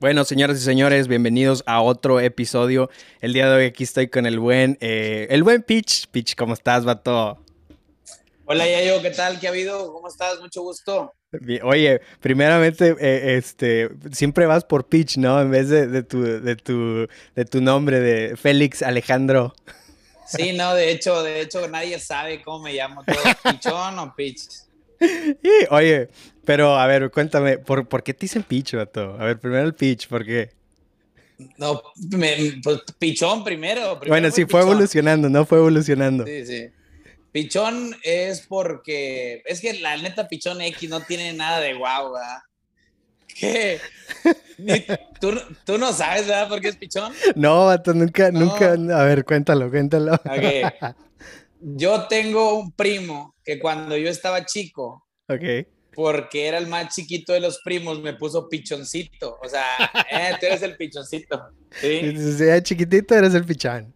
Bueno, señoras y señores, bienvenidos a otro episodio. El día de hoy aquí estoy con el buen, eh, el buen Pitch. Pitch, ¿cómo estás, vato? Hola Yayo, ¿qué tal? ¿Qué ha habido? ¿Cómo estás? Mucho gusto. Oye, primeramente, eh, este, siempre vas por Pitch, ¿no? En vez de, de tu, de, tu, de tu nombre, de Félix Alejandro. Sí, no, de hecho, de hecho nadie sabe cómo me llamo todo, Pichón o Pitch. Y, oye, pero a ver, cuéntame, ¿por, por qué te dicen Pitch, vato? A ver, primero el Pitch, ¿por qué? No, me- pues, Pichón primero. primero Bueno, sí, fue Pichón. evolucionando, ¿no? Fue evolucionando. Sí, sí. Pichón es porque, es que la neta Pichón X no tiene nada de guau, ¿verdad? ¿Qué? ¿Tú, tú no sabes, ¿verdad? ¿Por qué es Pichón? No, vato, nunca, No. nunca. A ver, cuéntalo, cuéntalo. Ok. Yo tengo un primo que cuando yo estaba chico, Ok. porque era el más chiquito de los primos, me puso pichoncito. O sea, eh, tú eres el pichoncito. ¿sí? Si eras chiquitito, eres el pichán.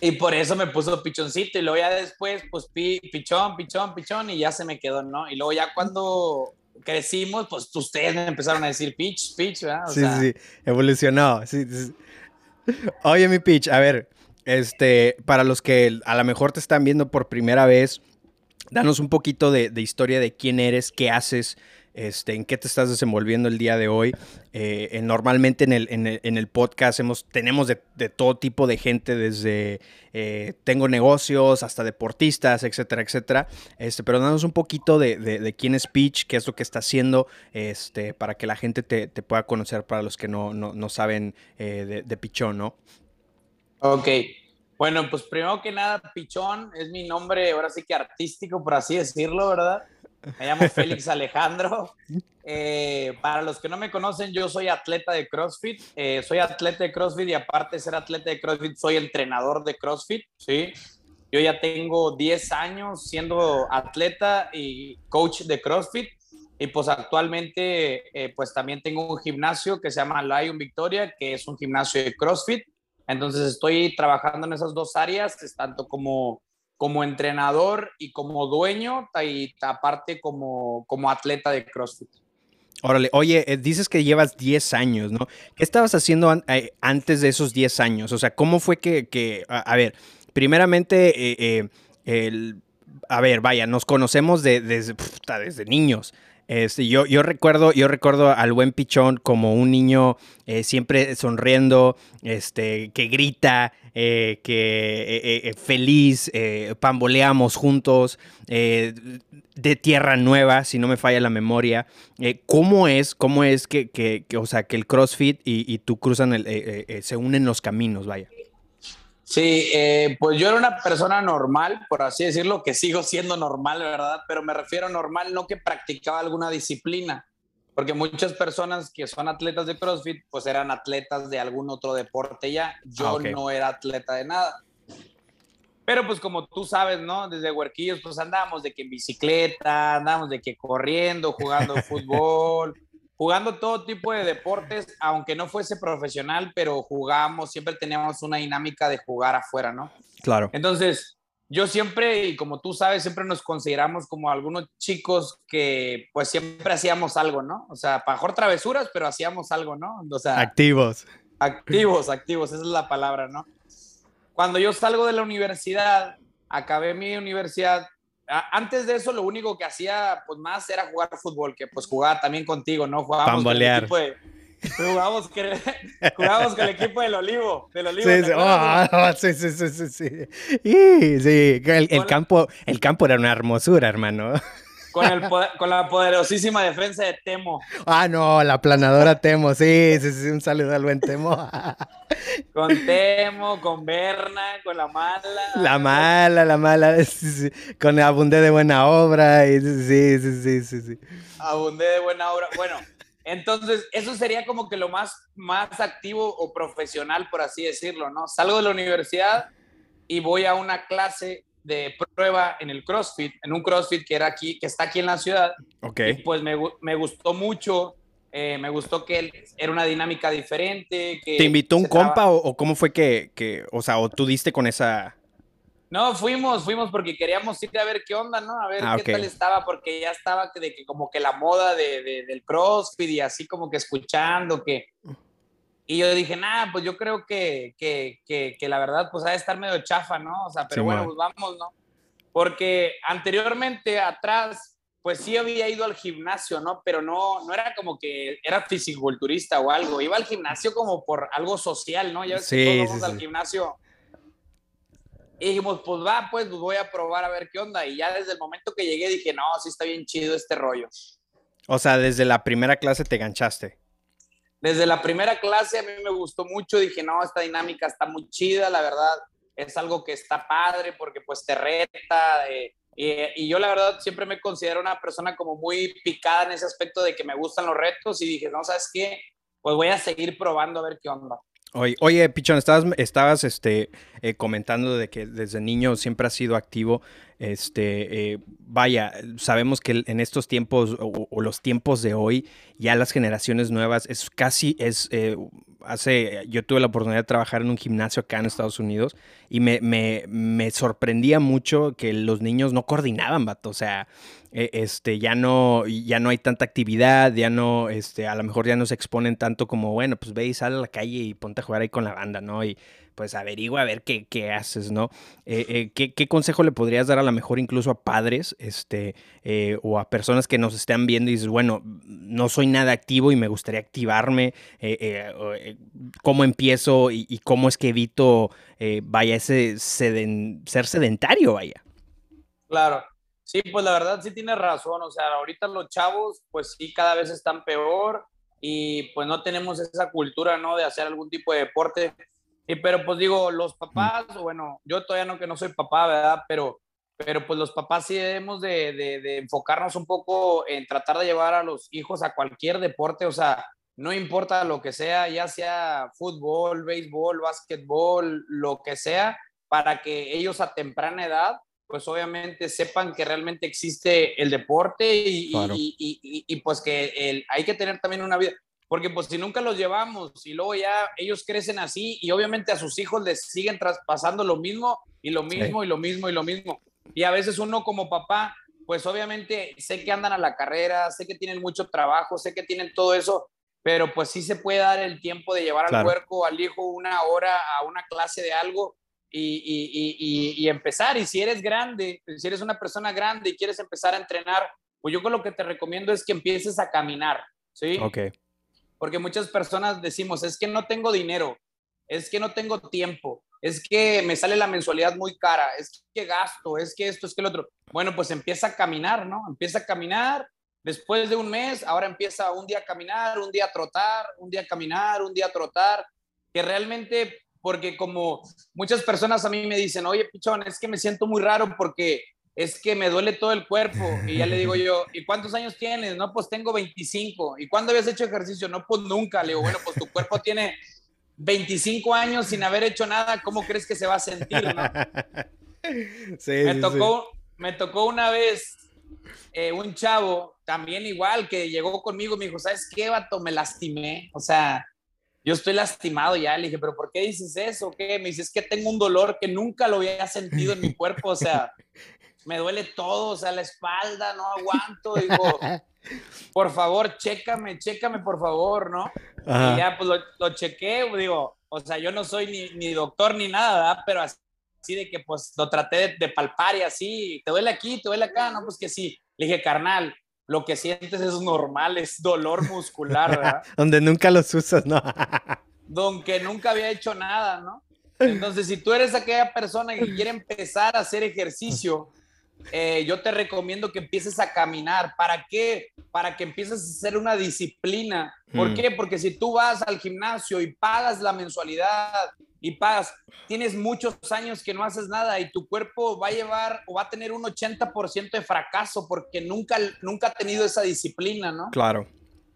Y por eso me puso pichoncito. Y luego ya después, pues pi- pichón, pichón, pichón, y ya se me quedó, ¿no? Y luego ya cuando crecimos, pues ustedes me empezaron a decir pitch, pitch, ¿verdad? O Sí, sea, sí, evolucionó. sí, sí. Oye, mi pitch, a ver, este, para los que a lo mejor te están viendo por primera vez, danos un poquito de, de historia de quién eres, qué haces, este, en qué te estás desenvolviendo el día de hoy. Eh, normalmente en el, en el, en el podcast hemos, tenemos de, de todo tipo de gente, desde eh, tengo negocios hasta deportistas, etcétera, etcétera. Este, pero danos un poquito de, de- quién es Pitch, qué es lo que está haciendo, este, para que la gente te, te pueda conocer para los que no, no, no saben eh, de, de Pichón, ¿no? Ok. Bueno, pues primero que nada, Pichón es mi nombre, ahora sí que artístico, por así decirlo, ¿verdad? Me llamo Félix Alejandro. Eh, para los que no me conocen, yo soy atleta de CrossFit. Eh, soy atleta de CrossFit y aparte de ser atleta de CrossFit, soy entrenador de CrossFit, ¿sí? Yo ya tengo 10 años siendo atleta y coach de CrossFit. Y pues actualmente, eh, pues también tengo un gimnasio que se llama Lion Victoria, que es un gimnasio de CrossFit. Entonces estoy trabajando en esas dos áreas, tanto como, como entrenador y como dueño, y aparte como, como atleta de CrossFit. Órale, oye, eh, dices que llevas 10 años, ¿no? ¿Qué estabas haciendo eh, antes de esos 10 años? O sea, ¿cómo fue que, que- a, ver, primeramente, eh, el- a ver, vaya, nos conocemos de- desde, desde niños. Este, yo, yo, recuerdo, yo recuerdo al buen Pichón como un niño eh, siempre sonriendo, este, que grita, eh, que eh, eh, feliz, pamboleamos juntos, de tierra nueva, si no me falla la memoria. ¿Cómo es, cómo es que, que- que, o sea, que el CrossFit y, y tú cruzan, el, se unen los caminos, vaya? Sí, eh, pues yo era una persona normal, por así decirlo, que sigo siendo normal, ¿verdad? Pero me refiero a normal, no que practicaba alguna disciplina, porque muchas personas que son atletas de CrossFit, pues eran atletas de algún otro deporte ya. Yo Ah, no era atleta de nada. Pero pues como tú sabes, ¿no? Desde huerquillos, pues andábamos de que en bicicleta, andábamos de que corriendo, jugando fútbol, jugando todo tipo de deportes, aunque no fuese profesional, pero jugamos, siempre teníamos una dinámica de jugar afuera, ¿no? Claro. Entonces, yo siempre, y como tú sabes, siempre nos consideramos como algunos chicos que pues siempre hacíamos algo, ¿no? O sea, para mejor travesuras, pero hacíamos algo, ¿no? O sea, Activos. activos, activos, esa es la palabra, ¿no? Cuando yo salgo de la universidad, acabé mi universidad, antes de eso lo único que hacía pues más era jugar fútbol, que pues jugaba también contigo, ¿no? Jugábamos con el Pambolear. equipo de- jugábamos, que- jugábamos con el equipo del Olivo, del Olivo. Sí, ¿te sí, oh, sí, sí, sí, sí, sí. El, el campo, el campo era una hermosura, hermano. Con, el con la poderosísima defensa de Temo. Ah, no, la planadora Temo, sí, sí, sí, un saludo al buen Temo. Con Temo, con Berna, con la mala. La mala, la mala, sí, sí, con abundé de buena obra, y sí, sí, sí, sí, sí. Abundé de buena obra. Bueno, entonces eso sería como que lo más, más activo o profesional, por así decirlo, ¿no? Salgo de la universidad y voy a una clase de prueba en el CrossFit, en un CrossFit que era aquí, que está aquí en la ciudad. Ok. Y pues me, me gustó mucho Eh, me gustó que era una dinámica diferente. Que ¿Te invitó un compa traba- o, o cómo fue que, que, o sea, o tú diste con esa... No, fuimos, fuimos porque queríamos ir a ver qué onda, ¿no? A ver Ah, qué tal estaba, porque ya estaba de que como que la moda de, de- del CrossFit y así como que escuchando que... Y yo dije, nah, pues yo creo que, que, que, que la verdad, pues ha de estar medio chafa, ¿no? O sea, pero Sí, bueno, man. pues vamos, ¿no? Porque anteriormente, atrás, pues sí había ido al gimnasio, ¿no? Pero no, no era como que era fisiculturista o algo. Iba al gimnasio como por algo social, ¿no? Ya ves que todos sí, vamos al gimnasio. Y dijimos, pues va, pues, pues voy a probar a ver qué onda. Y ya desde el momento que llegué dije, no, sí está bien chido este rollo. O sea, desde la primera clase te ganchaste. Desde la primera clase a mí me gustó mucho, dije, no, esta dinámica está muy chida, la verdad, es algo que está padre porque pues te reta. eh, y, y yo la verdad siempre me considero una persona como muy picada en ese aspecto de que me gustan los retos y dije, no, ¿sabes qué? Pues voy a seguir probando a ver qué onda. Oye, oye, Pichón, estabas, estabas este, eh, comentando de que desde niño siempre has sido activo. Este, eh, vaya, sabemos que en estos tiempos o, los tiempos de hoy, ya las generaciones nuevas es casi, es, eh, hace, yo tuve la oportunidad de trabajar en un gimnasio acá en Estados Unidos y me, me, me sorprendía mucho que los niños no coordinaban, vato. O sea, eh, este, ya no, ya no hay tanta actividad, ya no, este, a lo mejor ya no se exponen tanto como, bueno, pues ve y sal a la calle y ponte a jugar ahí con la banda, ¿no? Y pues averigua a ver qué, qué haces, ¿no? Eh, eh, ¿qué, qué consejo le podrías dar a lo mejor incluso a padres, este, eh, o a personas que nos estén viendo y dices, bueno, no soy nada activo y me gustaría activarme, ¿cómo empiezo y, cómo es que evito, vaya, ese ser sedentario, vaya? Claro. Sí, pues la verdad sí tienes razón. O sea, ahorita los chavos, pues sí, cada vez están peor y pues no tenemos esa cultura, ¿no? De hacer algún tipo de deporte. Y pero pues digo, los papás, bueno, yo todavía no que no soy papá, ¿verdad? Pero, pero pues los papás sí debemos de, de, de enfocarnos un poco en tratar de llevar a los hijos a cualquier deporte. O sea, no importa lo que sea, ya sea fútbol, béisbol, básquetbol, lo que sea, para que ellos a temprana edad pues obviamente sepan que realmente existe el deporte y, Claro. y, y, y, y, pues que el, hay que tener también una vida, porque pues si nunca los llevamos y luego ya ellos crecen así y obviamente a sus hijos les siguen traspasando lo mismo y lo mismo sí. y lo mismo y lo mismo. Y a veces uno como papá, pues obviamente sé que andan a la carrera, sé que tienen mucho trabajo, sé que tienen todo eso, pero pues sí se puede dar el tiempo de llevar Claro. al huerco, al hijo, una hora a una clase de algo y, y, y, y, empezar. Y si eres grande, si eres una persona grande y quieres empezar a entrenar, pues yo con lo que te recomiendo es que empieces a caminar, ¿sí? Ok. Porque muchas personas decimos, es que no tengo dinero, es que no tengo tiempo, es que me sale la mensualidad muy cara, es que gasto, es que esto, es que el otro. Bueno, pues empieza a caminar, ¿no? Empieza a caminar. Después de un mes, ahora empieza un día a caminar, un día a trotar, un día a caminar, un día a trotar, que realmente porque como muchas personas a mí me dicen, oye, pichón, es que me siento muy raro porque es que me duele todo el cuerpo. Y ya le digo yo, ¿y cuántos años tienes? No, pues tengo 25. ¿Y cuándo habías hecho ejercicio? No, pues nunca. Le digo, bueno, pues tu cuerpo tiene 25 años sin haber hecho nada, ¿cómo crees que se va a sentir? No? sí, me, sí, tocó, sí. me tocó una vez eh, un chavo, también igual, que llegó conmigo y me dijo, ¿sabes qué, vato? Me lastimé. O sea, yo estoy lastimado ya. Le dije, ¿pero por qué dices eso? ¿Qué? Me dice, es que tengo un dolor que nunca lo había sentido en mi cuerpo. O sea, me duele todo, o sea, la espalda, no aguanto. Digo, por favor, chécame, chécame, por favor, ¿no? Ajá. Y ya, pues lo, lo, chequé, digo, o sea, yo no soy ni, ni doctor ni nada, ¿verdad? Pero así, así, de que, pues, lo traté de, de palpar y así, ¿te duele aquí? ¿Te duele acá? No, pues que sí. Le dije, carnal, lo que sientes es normal, es dolor muscular, ¿verdad? Donde nunca los usas, ¿no? Donde nunca había hecho nada, ¿no? Entonces, si tú eres aquella persona que quiere empezar a hacer ejercicio, eh, yo te recomiendo que empieces a caminar. ¿Para qué? Para que empieces a hacer una disciplina. ¿Por mm. qué? Porque si tú vas al gimnasio y pagas la mensualidad y pagas, tienes muchos años que no haces nada y tu cuerpo va a llevar o va a tener un 80% de fracaso porque nunca, nunca ha tenido esa disciplina, ¿no? Claro,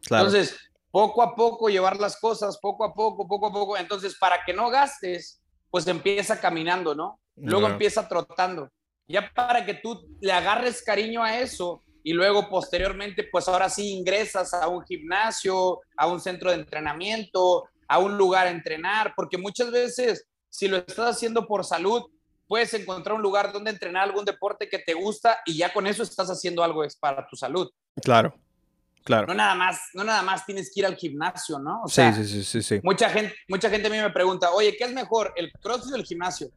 claro. Entonces, poco a poco llevar las cosas, poco a poco, poco a poco. Entonces, para que no gastes, pues empieza caminando, ¿no? Luego Yeah. empieza trotando. Ya para que tú le agarres cariño a eso, y luego posteriormente, pues ahora sí ingresas a un gimnasio, a un centro de entrenamiento, a un lugar a entrenar, porque muchas veces si lo estás haciendo por salud, puedes encontrar un lugar donde entrenar algún deporte que te gusta y ya con eso estás haciendo algo es para tu salud. Claro. Claro. No nada más, no nada más tienes que ir al gimnasio, ¿no? O sea, sí, sí, sí, sí, Mucha gente, mucha gente a mí me pregunta, oye, ¿qué es mejor, el crossfit o el gimnasio?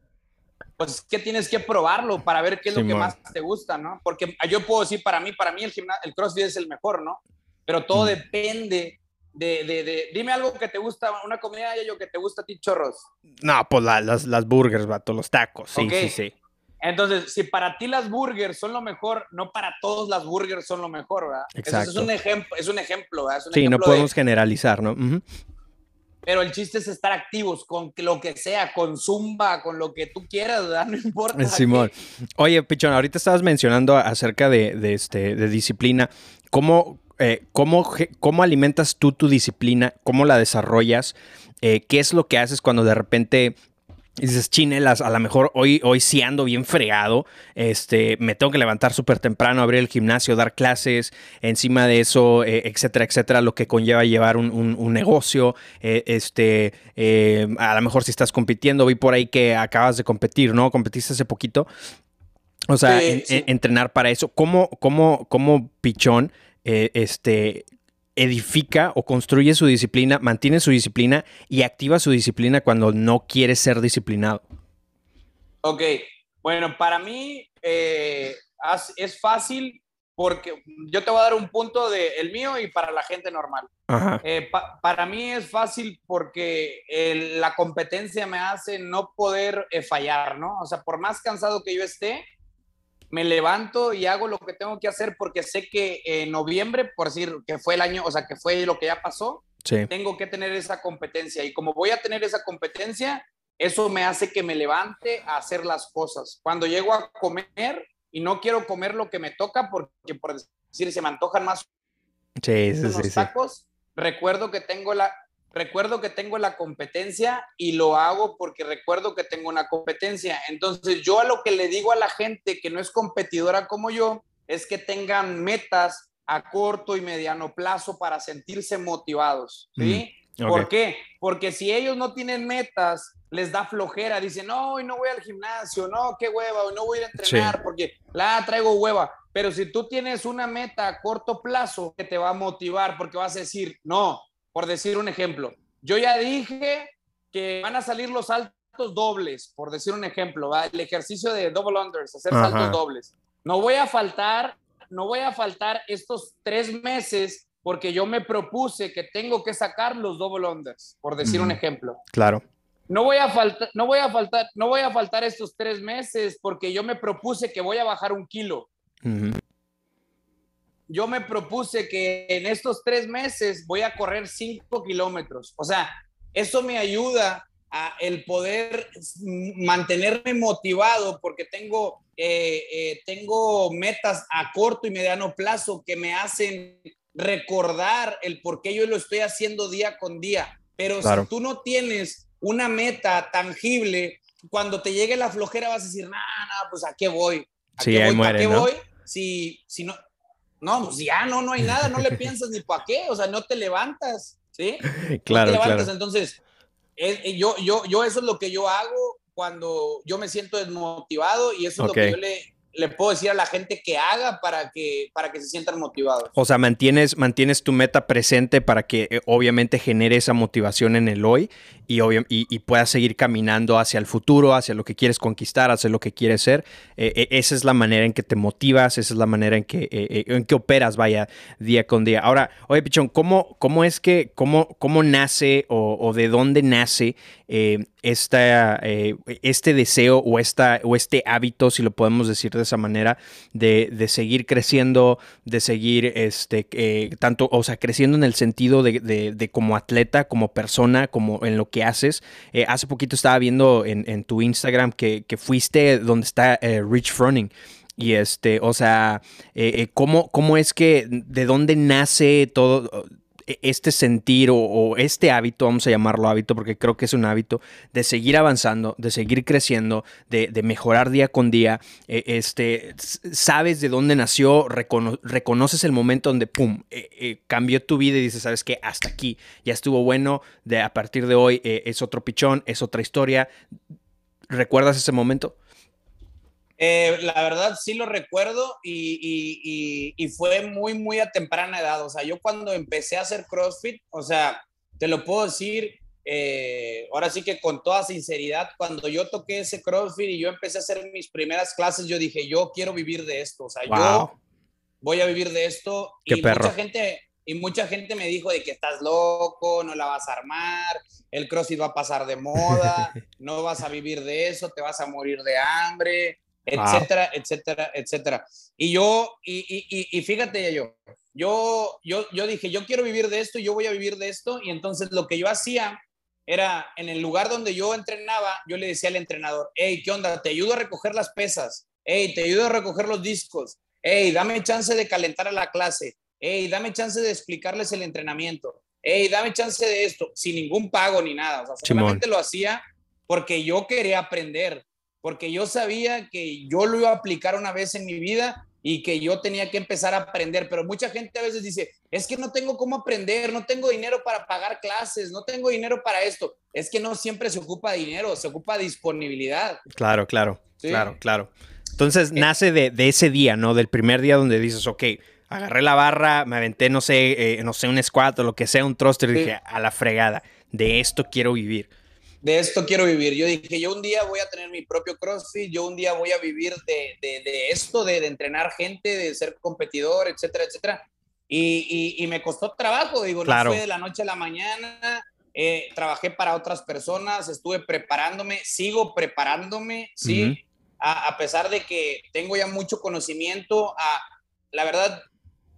Pues que tienes que probarlo para ver qué es lo que más te gusta, ¿no? Porque yo puedo decir, para mí, para mí el, el crossfit es el mejor, ¿no? Pero todo mm. depende de, de, de, dime algo que te gusta, una comida yo que te gusta a ti, chorros. No, pues las, las burgers, vato, los tacos, sí, sí, sí. Entonces, si para ti las burgers son lo mejor, no para todos las burgers son lo mejor, ¿verdad? Exacto. es un ejemplo, es un ejemplo, ¿verdad? sí, no podemos generalizar, ¿no? Pero el chiste es estar activos con lo que sea, con zumba, con lo que tú quieras, ¿verdad? No importa. Simón. Oye, Pichón, ahorita estabas mencionando acerca de, este, de disciplina. ¿Cómo, eh, ¿cómo, ¿cómo, alimentas tú tu disciplina? ¿Cómo la desarrollas? Eh, ¿Qué es lo que haces cuando de repente dices, chinelas, a lo mejor hoy, hoy sí ando bien fregado, este, me tengo que levantar súper temprano, abrir el gimnasio, dar clases, encima de eso, eh, etcétera, etcétera, lo que conlleva llevar un, negocio, este, a lo mejor si estás compitiendo, vi por ahí que acabas de competir, ¿no? Competiste hace poquito. O sea, entrenar para eso. ¿Cómo, cómo, cómo pichón eh, este, edifica o construye su disciplina, mantiene su disciplina y activa su disciplina cuando no quiere ser disciplinado? Ok, bueno, para mí eh, es fácil porque yo te voy a dar un punto de el mío y para la gente normal. Eh, para mí es fácil porque la competencia me hace no poder fallar, ¿no? O sea, por más cansado que yo esté, me levanto y hago lo que tengo que hacer porque sé que en noviembre, por decir que fue el año, o sea, que fue lo que ya pasó, tengo que tener esa competencia. Y como voy a tener esa competencia, eso me hace que me levante a hacer las cosas. Cuando llego a comer y no quiero comer lo que me toca porque, por decir, se me antojan más los tacos, recuerdo que tengo la, recuerdo que tengo la competencia y lo hago porque recuerdo que tengo una competencia. Entonces yo a lo que le digo a la gente que no es competidora como yo es que tengan metas a corto y mediano plazo para sentirse motivados, ¿sí? Mm, ¿Por qué? Porque si ellos no tienen metas, les da flojera, dicen, no, hoy no voy al gimnasio, no, qué hueva, hoy no voy a ir a entrenar porque la traigo hueva. Pero si tú tienes una meta a corto plazo que te va a motivar porque vas a decir, no, por decir un ejemplo. Yo ya dije que van a salir los saltos dobles, por decir un ejemplo, el ejercicio de double unders, hacer saltos dobles. No voy a faltar, no voy a faltar estos tres meses porque yo me propuse que tengo que sacar los double unders, por decir un ejemplo. Claro. No voy a faltar, no voy a faltar, no voy a faltar estos tres meses porque yo me propuse que voy a bajar un kilo yo me propuse que en estos tres meses voy a correr cinco kilómetros. O sea, eso me ayuda a el poder mantenerme motivado porque tengo, eh, eh, tengo metas a corto y mediano plazo que me hacen recordar el por qué yo lo estoy haciendo día con día. Pero si tú no tienes una meta tangible, cuando te llegue la flojera vas a decir, no, no, pues a qué voy. ¿A qué voy? ¿A qué voy? Si, si, no, no, pues ya no, no hay nada, no le piensas ni para qué, o sea, no te levantas, ¿sí? Claro, no te levantas, entonces, eh, yo, yo, yo eso es lo que yo hago cuando yo me siento desmotivado y eso es lo que yo le, le puedo decir a la gente que haga para que, para que se sientan motivados. O sea, mantienes, mantienes tu meta presente para que eh, obviamente genere esa motivación en el hoy y, y, puedas seguir caminando hacia el futuro, hacia lo que quieres conquistar, hacia lo que quieres ser. Eh, eh, esa es la manera en que te motivas, esa es la manera en que, en que operas, vaya, día con día. Ahora, oye, Pichón, ¿cómo, cómo es que, cómo, cómo nace o, o de dónde nace esta, este deseo o, esta, o este hábito, si lo podemos decir de esa manera, de, seguir creciendo, de seguir, este, eh, tanto, o sea, creciendo en el sentido de, como atleta, como persona, como en lo que haces. Eh, hace poquito estaba viendo en, tu Instagram que, fuiste donde está eh, Rich Froning. Y este, o sea, ¿cómo, ¿cómo, es que, de dónde nace todo este sentir o, este hábito, vamos a llamarlo hábito porque creo que es un hábito, de seguir avanzando, de seguir creciendo, de, mejorar día con día. E, este, sabes de dónde nació, reconoces el momento donde, ¡pum!, e, cambió tu vida y dices, ¿sabes qué? Hasta aquí, ya estuvo bueno, de, a partir de hoy es otro pichón, es otra historia. ¿Recuerdas ese momento? Eh, la verdad sí lo recuerdo y, fue muy, muy a temprana edad. O sea, yo cuando empecé a hacer CrossFit, o sea, te lo puedo decir, eh, ahora sí que con toda sinceridad, cuando yo toqué ese CrossFit y yo empecé a hacer mis primeras clases, yo dije, yo quiero vivir de esto. O sea, yo voy a vivir de esto. y mucha gente, y mucha gente me dijo de que estás loco, no la vas a armar, el CrossFit va a pasar de moda, no vas a vivir de eso, te vas a morir de hambre etcétera, etcétera, etcétera. Y yo, y, y, y, fíjate yo, yo, yo, yo dije, yo quiero vivir de esto, yo voy a vivir de esto, y entonces lo que yo hacía era, en el lugar donde yo entrenaba, yo le decía al entrenador, hey, ¿qué onda? Te ayudo a recoger las pesas, hey, te ayudo a recoger los discos, hey, dame chance de calentar a la clase, hey, dame chance de explicarles el entrenamiento, hey, dame chance de esto, sin ningún pago ni nada, o sea, solamente lo hacía porque yo quería aprender, porque yo sabía que yo lo iba a aplicar una vez en mi vida y que yo tenía que empezar a aprender, pero mucha gente a veces dice, es que no tengo cómo aprender, no tengo dinero para pagar clases, no tengo dinero para esto. Es que no siempre se ocupa dinero, se ocupa disponibilidad. Claro, claro, claro, claro. Entonces eh, nace de, ese día, ¿no? Del primer día donde dices, ok, agarré la barra, me aventé, no sé, eh, no sé, un squat o lo que sea, un thruster, y dije, a la fregada, de esto quiero vivir de esto quiero vivir. Yo dije, yo un día voy a tener mi propio CrossFit, yo un día voy a vivir de, de, esto, de, de, entrenar gente, de ser competidor, etcétera, etcétera. Y, y, me costó trabajo, digo, no fue de la noche a la mañana. Eh, trabajé para otras personas, estuve preparándome, sigo preparándome, sí, a, a, pesar de que tengo ya mucho conocimiento. A, la verdad,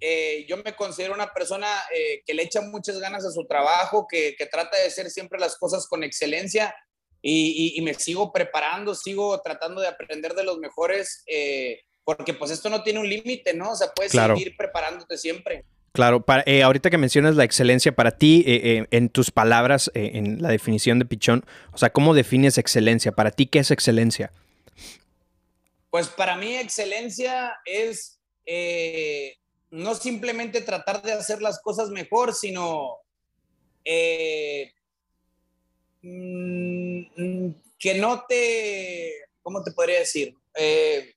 eh, yo me considero una persona eh, que le echa muchas ganas a su trabajo, que, trata de hacer siempre las cosas con excelencia y, me sigo preparando, sigo tratando de aprender de los mejores, eh, porque pues esto no tiene un límite, ¿no? O sea, puedes seguir preparándote siempre. Claro, para, ahorita que mencionas la excelencia, para ti, en tus palabras, en la definición de Pichón, o sea, ¿cómo defines excelencia? Para ti, ¿qué es excelencia? Pues para mí, excelencia es no simplemente tratar de hacer las cosas mejor, sino eh, mm, que no te, ¿cómo te podría decir? Eh,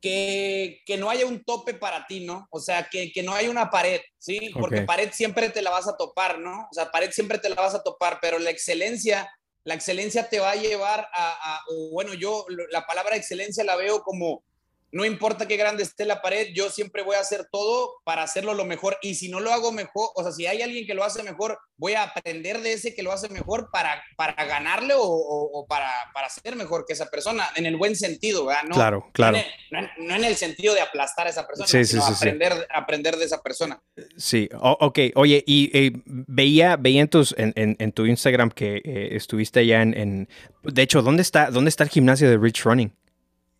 que, no haya un tope para ti, ¿no? O sea, que, no haya una pared, ¿sí? Porque pared siempre te la vas a topar, ¿no? O sea, pared siempre te la vas a topar, pero la excelencia, la excelencia te va a llevar a, a bueno, yo la palabra excelencia la veo como no importa qué grande esté la pared, yo siempre voy a hacer todo para hacerlo lo mejor. Y si no lo hago mejor, o sea, si hay alguien que lo hace mejor, voy a aprender de ese que lo hace mejor para, para ganarle o, para, para, ser mejor que esa persona, en el buen sentido, ¿verdad? No, claro, claro. No en, el sentido de aplastar a esa persona, sino aprender, aprender de esa persona. Sí, ok. Oye, y eh, veía, veía en, tus, en, tu Instagram que eh, estuviste allá en, De hecho, ¿dónde está, ¿dónde está el gimnasio de Rich Running?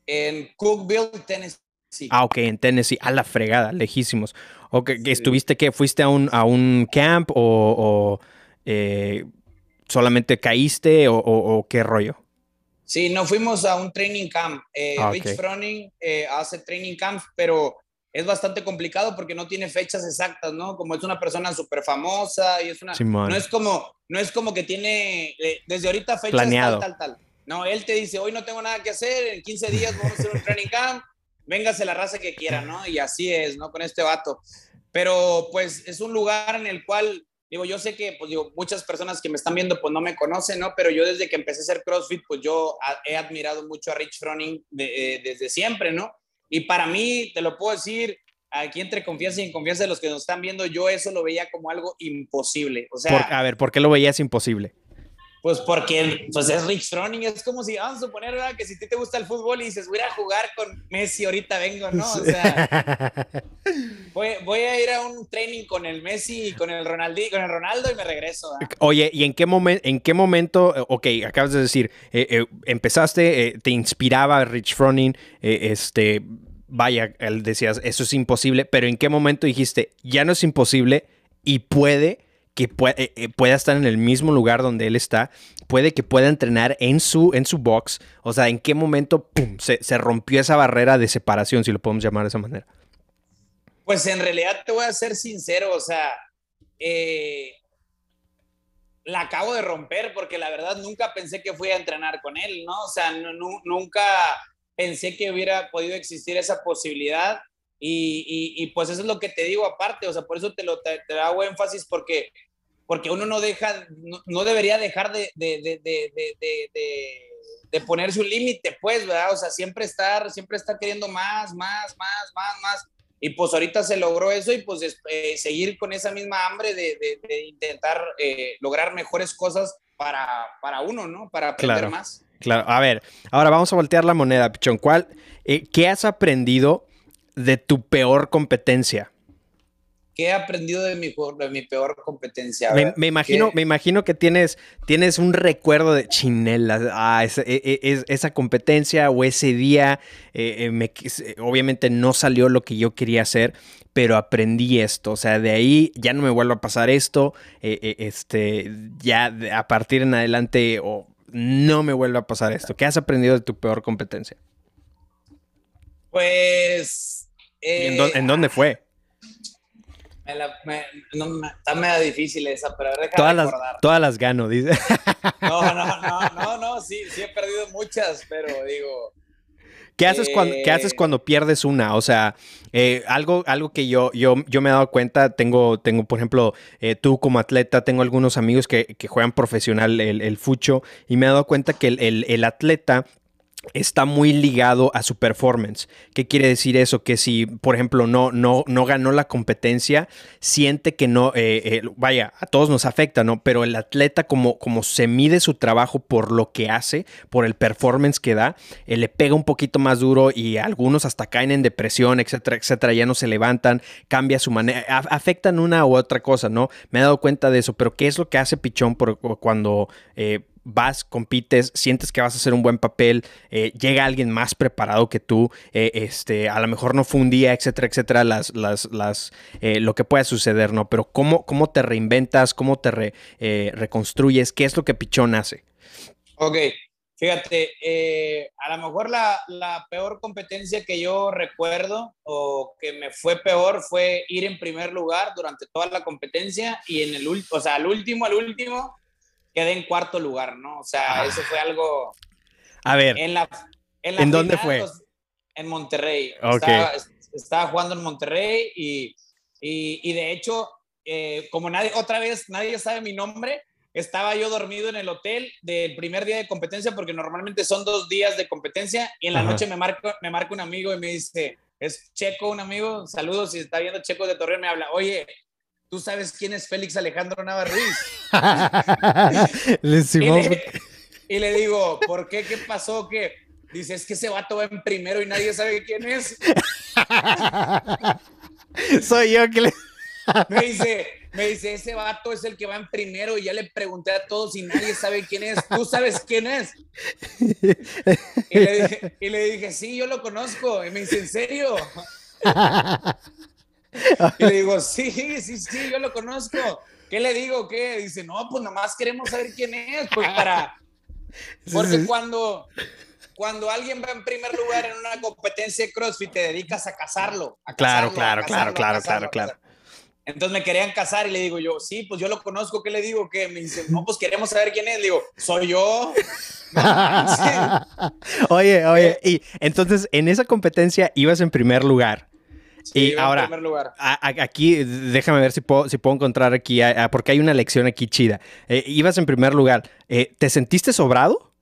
En Cookville, Tennessee. Ah, ok, en Tennessee, a la fregada, lejísimos. Ok, ¿estuviste qué? ¿Fuiste a un, a un camp o, eh, solamente caíste o, qué rollo? Sí, no fuimos a un training camp. Eh, ah, Rich Froning eh, hace training camps, pero es bastante complicado porque no tiene fechas exactas, ¿no? Como es una persona súper famosa y es una... no, es como, no es como que tiene desde ahorita fechas Planeado. tal, tal, tal. No, él te dice, hoy no tengo nada que hacer, en 15 días vamos a hacer un training camp, véngase la raza que quiera, ¿no? Y así es, ¿no? Con este vato. Pero pues es un lugar en el cual, digo, yo sé que, pues digo, muchas personas que me están viendo, pues no me conocen, ¿no? Pero yo desde que empecé a hacer CrossFit, pues yo he admirado mucho a Rich Froning eh, desde siempre, ¿no? Y para mí, te lo puedo decir, aquí entre confianza y en confianza de los que nos están viendo, yo eso lo veía como algo imposible. O sea, a ver, ¿por qué lo veías imposible? Pues porque pues es Rich Froning, es como si, vamos a suponer, ¿verdad? Que si a ti te gusta el fútbol y dices, voy a jugar con Messi, ahorita vengo, ¿no? O sea, voy, a ir a un training con el Messi y con el, Ronaldo, con el Ronaldo y me regreso. Oye, ¿y en qué, momento en qué momento, ok, acabas de decir, eh, eh, empezaste, eh, te inspiraba Rich Froning, este, vaya, él decías, eso es imposible, pero ¿en qué momento dijiste, ya no es imposible y puede que eh, eh, pueda estar en el mismo lugar donde él está, puede que pueda entrenar en su, en su box, o sea, en qué momento Se, se rompió esa barrera de separación, si lo podemos llamar de esa manera. Pues en realidad te voy a ser sincero, o sea, eh, la acabo de romper porque la verdad nunca pensé que fui a entrenar con él, ¿no? O sea, nunca pensé que hubiera podido existir esa posibilidad y, y, pues eso es lo que te digo aparte, o sea, por eso te lo te, hago énfasis porque, porque uno no deja, no, debería dejar de, de, de, de ponerse un límite, pues, ¿verdad? O sea, siempre estar, siempre estar queriendo más, más, más, más, más. Y pues ahorita se logró eso y pues eh, seguir con esa misma hambre de, intentar eh, lograr mejores cosas para, para uno, ¿no? Para aprender más. Claro, a ver, ahora vamos a voltear la moneda, Pichón. ¿Cuál, eh, ¿Qué has aprendido de tu peor competencia? ¿Qué he aprendido de mi, de mi peor competencia? me, imagino, me imagino que tienes, tienes un recuerdo de chinelas, ah, esa, e, e, esa competencia o ese día, eh, eh, obviamente no salió lo que yo quería hacer, pero aprendí esto, o sea, de ahí ya no me vuelvo a pasar esto, eh, este, ya a partir en adelante o no me vuelve a pasar esto. ¿Qué has aprendido de tu peor competencia? Pues... ¿En, dónde fue? Me no, está medio difícil esa, pero todas las, todas las gano, dice. No, no, no, no, no, sí, sí he perdido muchas, pero digo. ¿Qué haces, cuando, ¿Qué haces eh, cuando pierdes una? O sea, eh, algo, algo que yo, yo, yo me he dado cuenta, tengo, tengo por ejemplo, eh, tú como atleta, tengo algunos amigos que, que juegan profesional el, el, fucho, y me he dado cuenta que el, el, el atleta está muy ligado a su performance. ¿Qué quiere decir eso? Que si, por ejemplo, no, no, no ganó la competencia, siente que no, eh, eh, vaya, a todos nos afecta, ¿no? Pero el atleta, como, como se mide su trabajo por lo que hace, por el performance que da, eh, le pega un poquito más duro y algunos hasta caen en depresión, etcétera, etcétera, ya no se levantan, cambia su manera, afectan una u otra cosa, ¿no? Me he dado cuenta de eso, pero ¿qué es lo que hace Pichón por, cuando vas, compites, sientes que vas a hacer un buen papel, eh, llega alguien más preparado que tú, eh, este, a lo mejor no fue un día, etcétera, etcétera, las, las, las, eh, lo que pueda suceder, ¿no? Pero ¿cómo, cómo te reinventas, cómo te reconstruyes, qué es lo que Pichón hace? Ok, fíjate, a lo mejor la, la, peor competencia que yo recuerdo o que me fue peor fue ir en primer lugar durante toda la competencia y en el último, o sea, al último, al último, quedé en cuarto lugar, ¿no? O sea, ah. eso fue algo... A ver. En, la, en, dónde fue? Pues, en Monterrey. Okay. Estaba, jugando en Monterrey y, y, de hecho, eh, como nadie, otra vez, nadie sabe mi nombre, estaba yo dormido en el hotel del primer día de competencia porque normalmente son dos días de competencia y en la noche me marca, me marca un amigo y me dice, es Checo, un amigo, saludos, si está viendo Checo de Torreón, me habla, oye, ¿tú sabes quién es Félix Alejandro Navarriz? y, le, digo, ¿por qué? ¿Qué pasó? ¿Qué? Dice, es que ese vato va en primero y nadie sabe quién es. Soy yo que le... me dice, me dice, ese vato es el que va en primero y ya le pregunté a todos y nadie sabe quién es. ¿Tú sabes quién es? Y le dije, y le dije sí, yo lo conozco. Y me dice, ¿en serio? Y le digo, sí, sí, sí, yo lo conozco. ¿Qué le digo? ¿Qué? Dice, no, pues nomás queremos saber quién es, pues para... Porque cuando, cuando alguien va en primer lugar en una competencia de CrossFit, te dedicas a cazarlo. claro, claro, claro, claro, claro, claro. Entonces me querían casar y le digo yo, sí, pues yo lo conozco, ¿qué le digo? ¿Qué? Me dice, no, pues queremos saber quién es. Le digo, soy yo. oye, oye, eh. y entonces en esa competencia ibas en primer lugar y ahora, aquí, déjame ver si puedo, si puedo encontrar aquí, porque hay una lección aquí chida. Eh, ibas en primer lugar, eh, ¿te sentiste sobrado?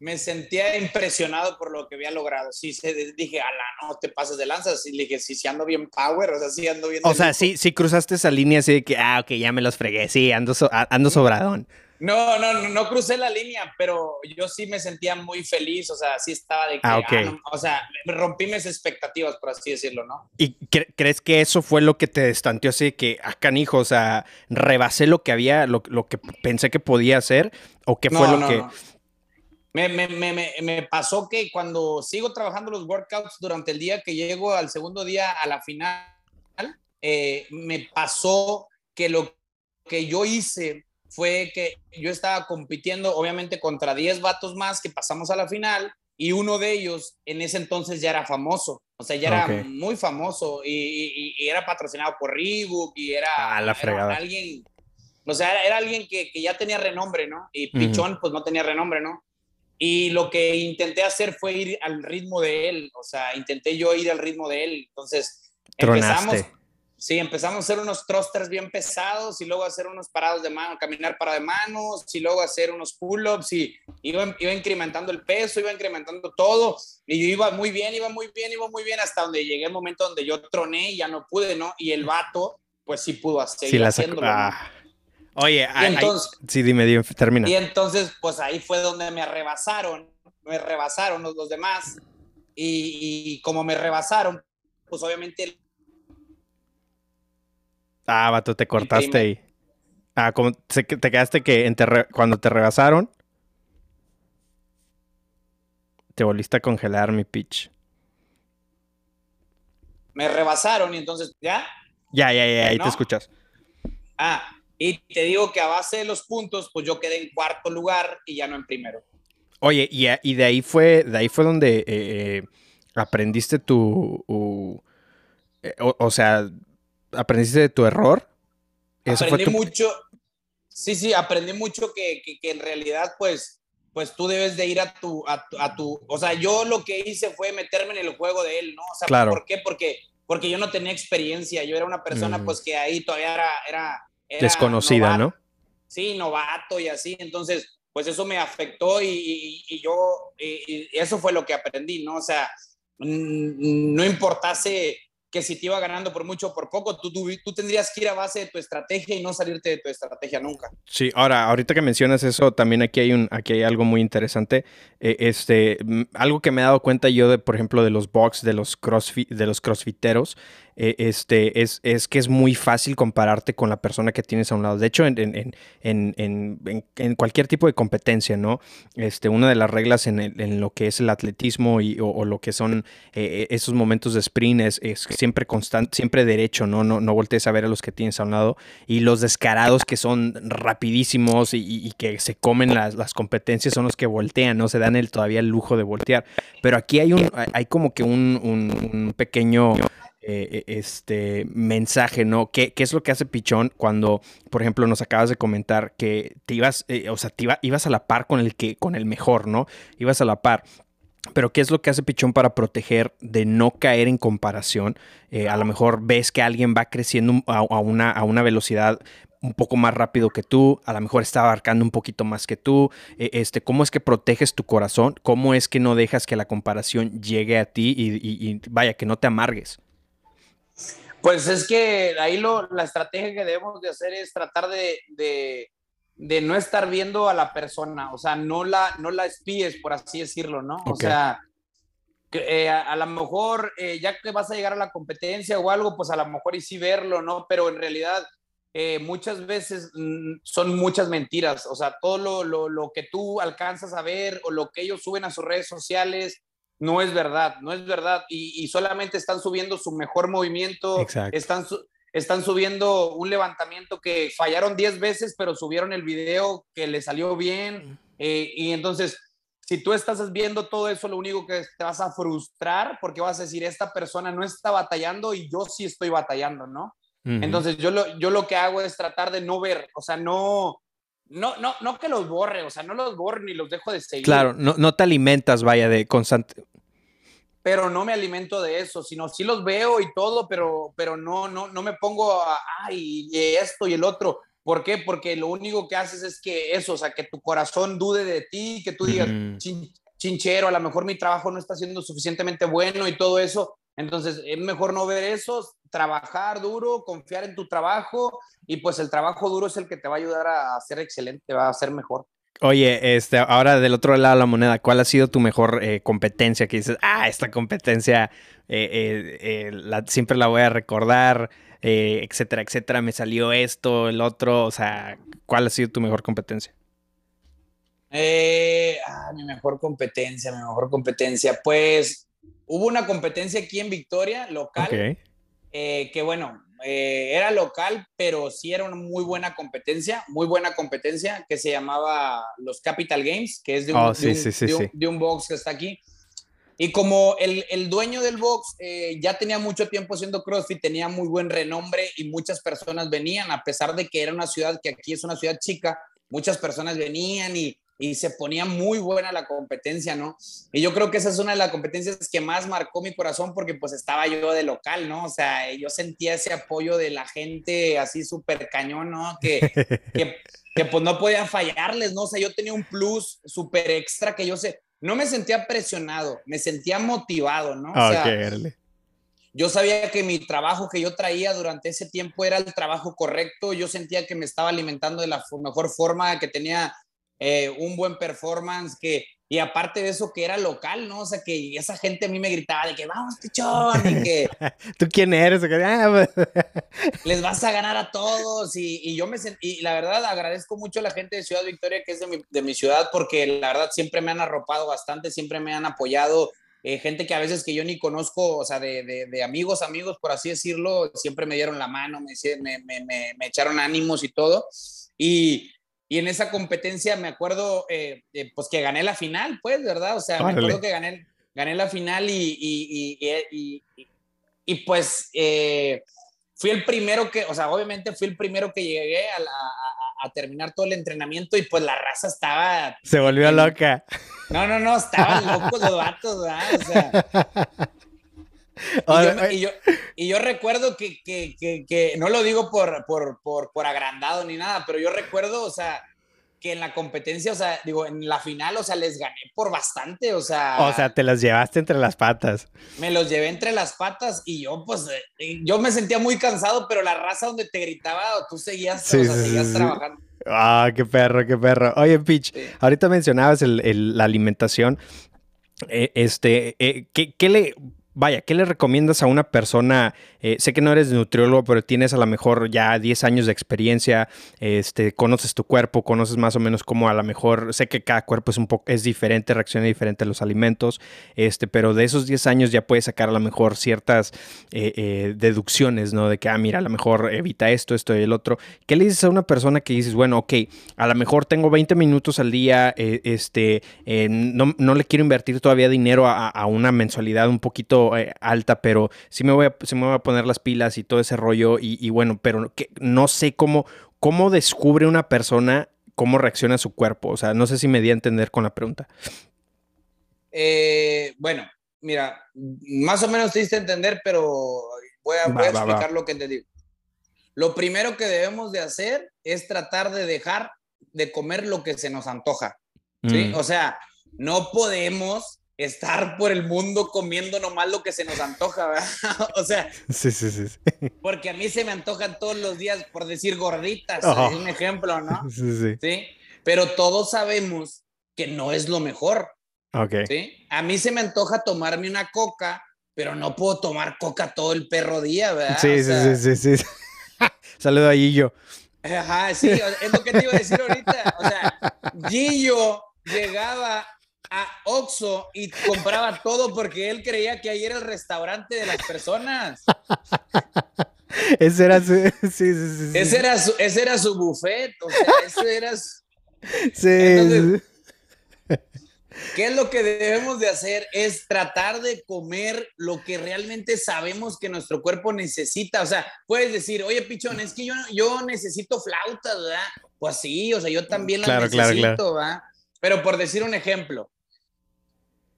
Me sentía impresionado por lo que había logrado. Sí, dije, ala, no te pases de lanzas. Y le dije, sí, sí ando bien power, o sea, sí ando bien. O sea, sí, sí cruzaste esa línea así de que, ah, ok, ya me los fregué, sí, ando, ando sobradón. No, no, no, crucé la línea, pero yo sí me sentía muy feliz, o sea, sí estaba de que, ah, ah, o sea, rompí mis expectativas, por así decirlo, ¿no? ¿Y crees que eso fue lo que te destanteó así que, ah, canijo, o sea, rebasé lo que había, lo, que pensé que podía hacer, o qué fue lo que... Me, me, me, me, pasó que cuando sigo trabajando los workouts durante el día que llego al segundo día a la final, eh, me pasó que lo que yo hice fue que yo estaba compitiendo obviamente contra 10 vatos más que pasamos a la final y uno de ellos en ese entonces ya era famoso, o sea, ya era muy famoso y, era patrocinado por Reebok y era, ah, la alguien, o sea, era, alguien que, que, ya tenía renombre, ¿no? Y Pichón pues no tenía renombre, ¿no? Y lo que intenté hacer fue ir al ritmo de él, o sea, intenté yo ir al ritmo de él, entonces empezamos Sí, empezamos a hacer unos thrusters bien pesados y luego a hacer unos parados de mano, caminar para de manos y luego hacer unos pull-ups y iba, iba incrementando el peso, iba incrementando todo y yo iba muy bien, iba muy bien, iba muy bien hasta donde llegué el momento donde yo troné y ya no pude, ¿no? Y el vato, pues sí pudo hacer, sí, haciéndolo. Ah. Oye, entonces, sí, dime, dime, termina. Y entonces, pues ahí fue donde me rebasaron, me rebasaron los, los demás y, y como me rebasaron, pues obviamente Ah, vato, te cortaste ahí. Ah, como te quedaste que cuando te rebasaron, te volviste a congelar mi pitch. Me rebasaron y entonces, ¿ya? Ya, ya, ya, ahí te escuchas. Ah, y te digo que a base de los puntos, pues yo quedé en cuarto lugar y ya no en primero. Oye, y, de ahí fue, de ahí fue donde eh, eh, aprendiste tu, eh, o, sea, aprendiste de tu error. aprendí mucho, sí, sí, aprendí mucho que, que, en realidad, pues, pues tú debes de ir a tu, a tu, o sea, yo lo que hice fue meterme en el juego de él, ¿no? O sea, claro. ¿por qué? Porque, porque yo no tenía experiencia, yo era una persona, mm. pues, que ahí todavía era... era, Desconocida, ¿no? Sí, novato y así, entonces, pues eso me afectó y, y, yo, y eso fue lo que aprendí, ¿no? O sea, no importase que si te iba ganando por mucho o por poco, tú, tú, tendrías que ir a base de tu estrategia y no salirte de tu estrategia nunca. Sí, ahora, ahorita que mencionas eso, también aquí hay, un, aquí hay algo muy interesante. Eh, este, algo que me he dado cuenta yo, de, por ejemplo, de los box, de los, crossfit, de los crossfiteros, eh, este, es, es, que es muy fácil compararte con la persona que tienes a un lado. De hecho, en, en, en, en cualquier tipo de competencia, ¿no? Este, una de las reglas en, lo que es el atletismo y, o, lo que son eh, esos momentos de sprint es, siempre constante, siempre derecho, ¿no? ¿no? No voltees a ver a los que tienes a un lado. Y los descarados que son rapidísimos y, que se comen las, las, competencias son los que voltean, ¿no? Se dan el, todavía el lujo de voltear. Pero aquí hay un, hay como que un, un pequeño eh, e, este mensaje, ¿no? ¿Qué, ¿Qué, es lo que hace Pichón cuando, por ejemplo, nos acabas de comentar que te ibas, eh, o sea, te ibas a la par con el que, con el mejor, ¿no? Ibas a la par. Pero ¿qué es lo que hace Pichón para proteger de no caer en comparación? Eh, a lo mejor ves que alguien va creciendo a, una, a una velocidad un poco más rápido que tú, a lo mejor está abarcando un poquito más que tú, este, ¿cómo es que proteges tu corazón? ¿Cómo es que no dejas que la comparación llegue a ti y vaya, que no te amargues? Pues es que ahí lo, la estrategia que debemos de hacer es tratar de, de, de, no estar viendo a la persona, o sea, no la, no la espíes, por así decirlo, ¿no? O sea, eh, a, lo mejor eh, ya que vas a llegar a la competencia o algo, pues a lo mejor y sí verlo, ¿no? Pero en realidad eh, muchas veces mm, son muchas mentiras, o sea, todo lo, lo, lo que tú alcanzas a ver o lo que ellos suben a sus redes sociales no es verdad, no es verdad. Y, solamente están subiendo su mejor movimiento, están, están subiendo un levantamiento que fallaron 10 veces, pero subieron el video que le salió bien. Eh, y entonces, si tú estás viendo todo eso, lo único que te vas a frustrar porque vas a decir, esta persona no está batallando y yo sí estoy batallando, ¿no? Entonces, yo lo, yo lo que hago es tratar de no ver, o sea, no, no, no, no que los borre, o sea, no los borre ni los dejo de seguir. Claro, no, no te alimentas, vaya, de constante. Pero no me alimento de eso, sino sí los veo y todo, pero, pero no, no, no me pongo a, ay, esto y el otro. ¿Por qué? Porque lo único que haces es que eso, o sea, que tu corazón dude de ti, que tú digas, chinchero, a lo mejor mi trabajo no está siendo suficientemente bueno y todo eso. Entonces, es mejor no ver eso, trabajar duro, confiar en tu trabajo y pues el trabajo duro es el que te va a ayudar a ser excelente, va a ser mejor. Oye, este, ahora del otro lado de la moneda, ¿cuál ha sido tu mejor eh, competencia? Que dices, ah, esta competencia eh, eh, la, siempre la voy a recordar, etcétera, etcétera, me salió esto, el otro, o sea, ¿cuál ha sido tu mejor competencia? Eh, ah, mi mejor competencia, mi mejor competencia. Pues hubo una competencia aquí en Victoria, local, eh, que bueno, eh, era local, pero sí era una muy buena competencia, muy buena competencia, que se llamaba los Capital Games, que es de un, Oh, de sí, un- sí, sí, de un- sí. de un box que está aquí. Y como el, el dueño del box eh, ya tenía mucho tiempo haciendo CrossFit, tenía muy buen renombre y muchas personas venían, a pesar de que era una ciudad que aquí es una ciudad chica, muchas personas venían y, y se ponía muy buena la competencia, ¿no? Y yo creo que esa es una de las competencias que más marcó mi corazón porque pues estaba yo de local, ¿no? O sea, yo sentía ese apoyo de la gente así súper cañón, ¿no? Que, que, que, pues no podía fallarles, ¿no? O sea, yo tenía un plus súper extra que yo sé, no me sentía presionado, me sentía motivado, ¿no? O sea, Ok, órale. yo sabía que mi trabajo que yo traía durante ese tiempo era el trabajo correcto, yo sentía que me estaba alimentando de la mejor forma, que tenía eh, un buen performance, que, y aparte de eso que era local, ¿no? O sea, que esa gente a mí me gritaba de que vamos, pichón, y que ¿Tú quién eres? Ah, pues, les vas a ganar a todos, y, y yo me y la verdad agradezco mucho a la gente de Ciudad Victoria, que es de mi, de mi ciudad, porque la verdad siempre me han arropado bastante, siempre me han apoyado, eh, gente que a veces que yo ni conozco, o sea, de, de, de amigos, amigos, por así decirlo, siempre me dieron la mano, me, me, me, me echaron ánimos y todo. Y, y en esa competencia me acuerdo, eh, eh, pues que gané la final, pues, ¿verdad? O sea, me acuerdo que gané, gané la final y, y, pues eh, fui el primero que, o sea, obviamente fui el primero que llegué a, la- a- terminar todo el entrenamiento y pues la raza estaba se volvió loca. no, no, no, estaban locos los vatos, ¿verdad? O sea, y, Ahora, yo, me- y, yo, y yo recuerdo que, que, que, que no lo digo por, por, por, por agrandado ni nada, pero yo recuerdo, o sea, que en la competencia, o sea, digo, en la final, o sea, les gané por bastante, o sea, o sea, te las llevaste entre las patas. me los llevé entre las patas y yo, pues, eh, yo me sentía muy cansado, pero la raza donde te gritaba, tú seguías, Sí, o sea, sí, seguías sí, trabajando. Ah, qué perro, qué perro. Oye, Pitch, ahorita mencionabas el- el- la alimentación. Eh, este, eh, ¿qué, qué le, vaya, qué le recomiendas a una persona? Eh, sé que no eres nutriólogo, pero tienes a lo mejor ya 10 años de experiencia, este, conoces tu cuerpo, conoces más o menos cómo a lo mejor, sé que cada cuerpo es un poco, es diferente, reacciona diferente a los alimentos, este, pero de esos 10 años ya puedes sacar a lo mejor ciertas eh, eh, deducciones, ¿no? De que, ah, mira, a lo mejor evita esto, esto y el otro. ¿Qué le dices a una persona que dices, bueno, ok, a lo mejor tengo 20 minutos al día, este, no, no le quiero invertir todavía dinero a, una mensualidad un poquito eh, alta, pero sí me, voy a, sí me voy a poner las pilas y todo ese rollo y, y bueno, pero que, no sé cómo, cómo descubre una persona cómo reacciona su cuerpo. O sea, no sé si me di a entender con la pregunta. Eh, bueno, mira, más o menos te diste a entender, pero voy a, voy Va, a va, va. explicar lo que entendí. Lo primero que debemos de hacer es tratar de dejar de comer lo que se nos antoja. ¿sí? Mm. O sea, no podemos estar por el mundo comiendo nomás lo que se nos antoja, ¿verdad? o sea, Sí, sí, sí. sí. porque a mí se me antojan todos los días, por decir gorditas, Oh. es un ejemplo, ¿no? Sí, sí. ¿Sí? Pero todos sabemos que no es lo mejor. Ok. ¿sí? A mí se me antoja tomarme una coca, pero no puedo tomar coca todo el perro día, ¿verdad? Sí, O sí, sea, sí, sí, sí. Saludo a Gillo. Ajá, sí, es lo que te iba a decir ahorita. O sea, Gillo llegaba a Oxxo y compraba todo porque él creía que ahí era el restaurante de las personas. Ese era su... Sí, sí, sí. sí. Ese era su, ese era su buffet, o sea, ese era su- Sí, Entonces-. ¿Qué es lo que debemos de hacer? Es tratar de comer lo que realmente sabemos que nuestro cuerpo necesita. O sea, puedes decir, oye, pichón, es que yo, yo necesito flautas, ¿verdad? Pues sí, o sea, yo también las Claro, claro, necesito, claro. ¿verdad? Pero por decir un ejemplo,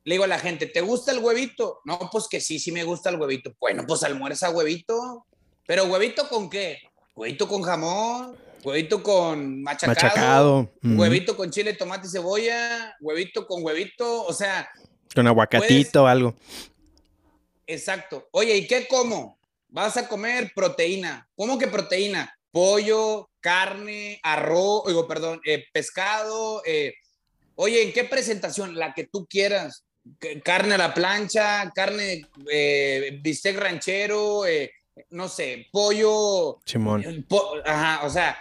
le digo a la gente, ¿te gusta el huevito? No, pues que sí, sí me gusta el huevito. Bueno, pues almuerza huevito. ¿Pero huevito con qué? Huevito con jamón, huevito con machacado, Machacado. mm, huevito con chile, tomate y cebolla, huevito con huevito, o sea, Con aguacatito o algo. exacto. Oye, ¿y qué como? Vas a comer proteína. ¿Cómo que proteína? Pollo, carne, arroz, digo, perdón, eh, pescado. eh, Oye, ¿en qué presentación? La que tú quieras. Carne a la plancha, carne, eh, bistec ranchero, eh, no sé, pollo, Simón. Po- Ajá, o sea,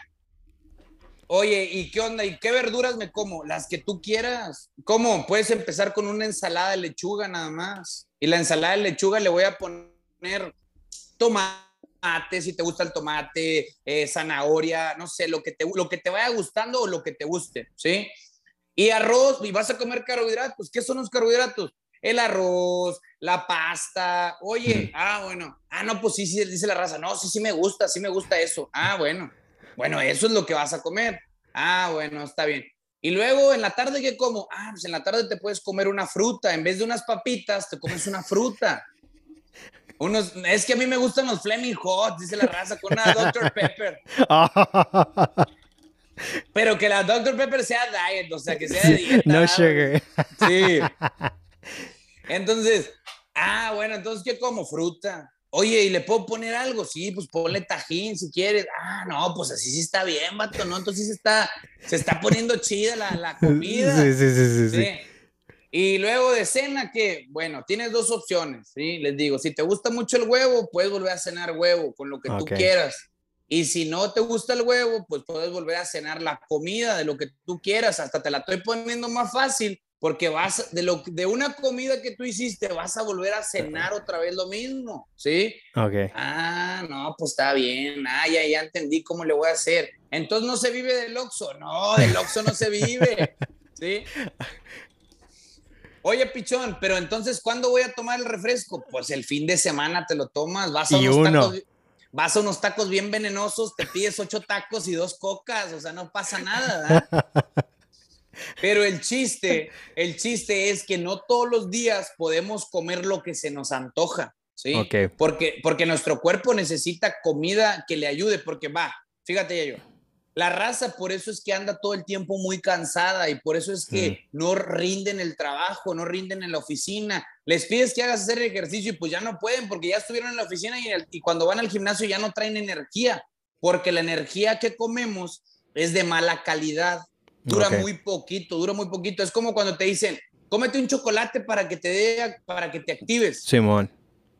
Oye, ¿y qué onda? ¿Y qué verduras me como? Las que tú quieras. ¿Cómo? Puedes empezar con una ensalada de lechuga nada más. Y la ensalada de lechuga le voy a poner tomate, si te gusta el tomate, eh, zanahoria, no sé, lo que, te, lo que te vaya gustando o lo que te guste, ¿sí? Y arroz, y vas a comer carbohidratos. ¿Qué son los carbohidratos? El arroz, la pasta. Oye, ah, bueno. Ah, no, pues sí, sí, dice la raza. No, sí, sí me gusta, sí me gusta eso. Ah, bueno. Bueno, eso es lo que vas a comer. Ah, bueno, está bien. Y luego en la tarde, ¿qué como? Ah, pues en la tarde te puedes comer una fruta. En vez de unas papitas, te comes una fruta. Unos, es que a mí me gustan los Fleming Hot, dice la raza, con una Dr. Pepper. Pero que la Dr. Pepper sea diet, o sea, que sea dieta. No sugar. Sí. Entonces, ah, bueno, entonces, ¿qué como? Fruta. Oye, ¿y le puedo poner algo? Sí, pues ponle tajín si quieres. Ah, no, pues así sí está bien, vato, ¿no? Entonces se está, se está poniendo chida la, la comida. Sí, sí, sí, sí, sí. Y luego de cena, que, bueno, tienes dos opciones, ¿sí? Les digo, si te gusta mucho el huevo, puedes volver a cenar huevo con lo que tú quieras. Y si no te gusta el huevo, pues puedes volver a cenar la comida de lo que tú quieras. Hasta te la estoy poniendo más fácil porque vas de lo de una comida que tú hiciste vas a volver a cenar otra vez lo mismo, ¿sí? Ok. Ah, no, pues está bien. Ah, ya, ya entendí cómo le voy a hacer. Entonces no se vive del Oxxo. No, del Oxxo no se vive. ¿Sí? Oye, pichón, pero entonces, ¿cuándo voy a tomar el refresco? Pues el fin de semana te lo tomas, vas a unos tacos, vas a unos tacos bien venenosos, te pides ocho tacos y dos cocas, o sea, no pasa nada, ¿verdad? Pero el chiste, el chiste es que no todos los días podemos comer lo que se nos antoja, ¿sí? Porque, porque nuestro cuerpo necesita comida que le ayude, porque va, fíjate yo, la raza por eso es que anda todo el tiempo muy cansada y por eso es que mm. no rinden el trabajo, no rinden en la oficina. Les pides que hagas hacer ejercicio y pues ya no pueden porque ya estuvieron en la oficina y, y cuando van al gimnasio ya no traen energía, porque la energía que comemos es de mala calidad. Dura muy poquito, dura muy poquito. Es como cuando te dicen, cómete un chocolate para que te dé, para que te actives. Simón.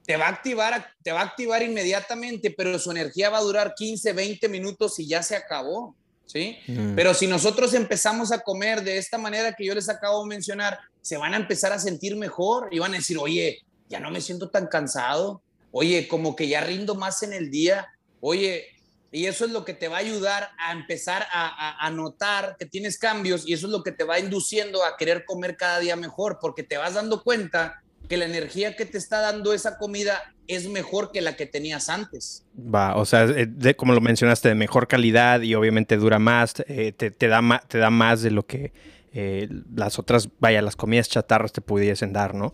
Te va a activar, te va a activar inmediatamente, pero su energía va a durar 15, 20 minutos y ya se acabó. ¿Sí? Mm. Pero si nosotros empezamos a comer de esta manera que yo les acabo de mencionar, se van a empezar a sentir mejor y van a decir, oye, ya no me siento tan cansado, oye, como que ya rindo más en el día, oye, y eso es lo que te va a ayudar a empezar a, notar que tienes cambios y eso es lo que te va induciendo a querer comer cada día mejor, porque te vas dando cuenta que la energía que te está dando esa comida es mejor que la que tenías antes. Va, o sea, de, como lo mencionaste, de mejor calidad y obviamente dura más, eh, te, da te da más de lo que eh, las otras, vaya, las comidas chatarras te pudiesen dar, ¿no?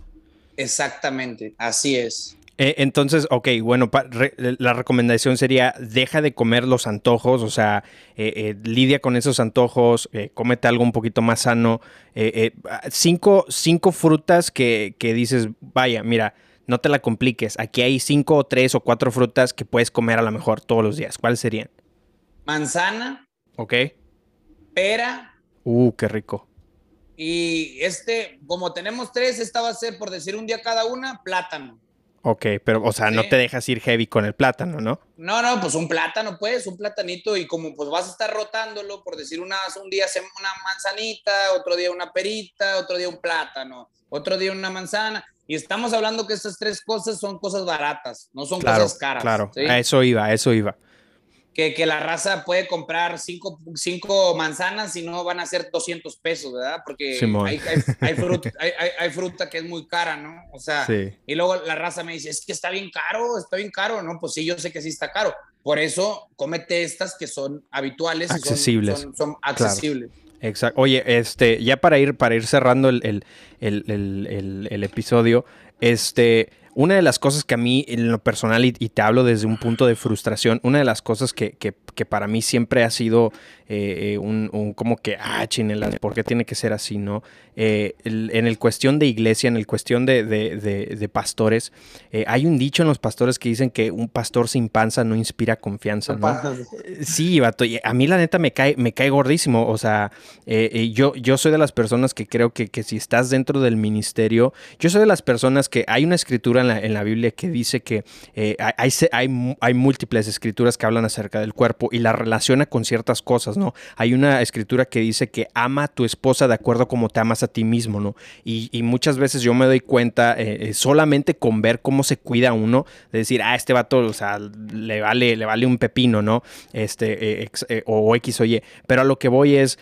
Exactamente, así es. Eh, entonces, ok, bueno, la recomendación sería deja de comer los antojos, o sea, eh, eh, lidia con esos antojos, cómete algo un poquito más sano. cinco, cinco, frutas que, que, dices, vaya, mira, no te la compliques. Aquí hay cinco o tres o cuatro frutas que puedes comer a lo mejor todos los días. ¿Cuáles serían? Manzana. Ok. Pera. Uh, qué rico. Y este, como tenemos tres, esta va a ser, por decir un día cada una, plátano. Ok, pero, o sea, no te dejas ir heavy con el plátano, ¿no? No, no, pues un plátano, pues, un platanito, y como pues vas a estar rotándolo, por decir una, un día una manzanita, otro día una perita, otro día un plátano, otro día una manzana, y estamos hablando que estas tres cosas son cosas baratas, no son cosas caras. Claro, a eso iba, a eso iba que, la raza puede comprar cinco, cinco, manzanas y no van a ser 200 pesos, ¿verdad? Porque hay, fruta, que es muy cara, ¿no? O sea, y luego la raza me dice, es que está bien caro, está bien caro, ¿no? Pues sí, yo sé que sí está caro. Por eso, cómete estas que son habituales accesibles. y son, accesibles. Exacto. Oye, este, ya para ir, para ir cerrando el, el episodio, este una de las cosas que a mí, en lo personal, y, te hablo desde un punto de frustración, una de las cosas que, que, para mí siempre ha sido eh, eh, un, como que, ah, chinela, ¿por qué tiene que ser así, no? Eh, en el cuestión de iglesia, en el cuestión de, de, pastores, hay un dicho en los pastores que dicen que un pastor sin panza no inspira confianza, ¿no? Sí, vato, a mí la neta me cae, me cae gordísimo, o sea, yo, yo soy de las personas que creo que, que si estás dentro del ministerio, yo soy de las personas que hay una escritura en la, en la Biblia que dice que eh, hay, hay, hay, múltiples escrituras que hablan acerca del cuerpo y la relaciona con ciertas cosas, ¿no? Hay una escritura que dice que ama a tu esposa de acuerdo como te amas a ti mismo, ¿no? Y, muchas veces yo me doy cuenta eh, eh, solamente con ver cómo se cuida uno, de decir, ah, este vato, o sea, le vale, le vale un pepino, ¿no? Este, o X o Y. Pero a lo que voy es,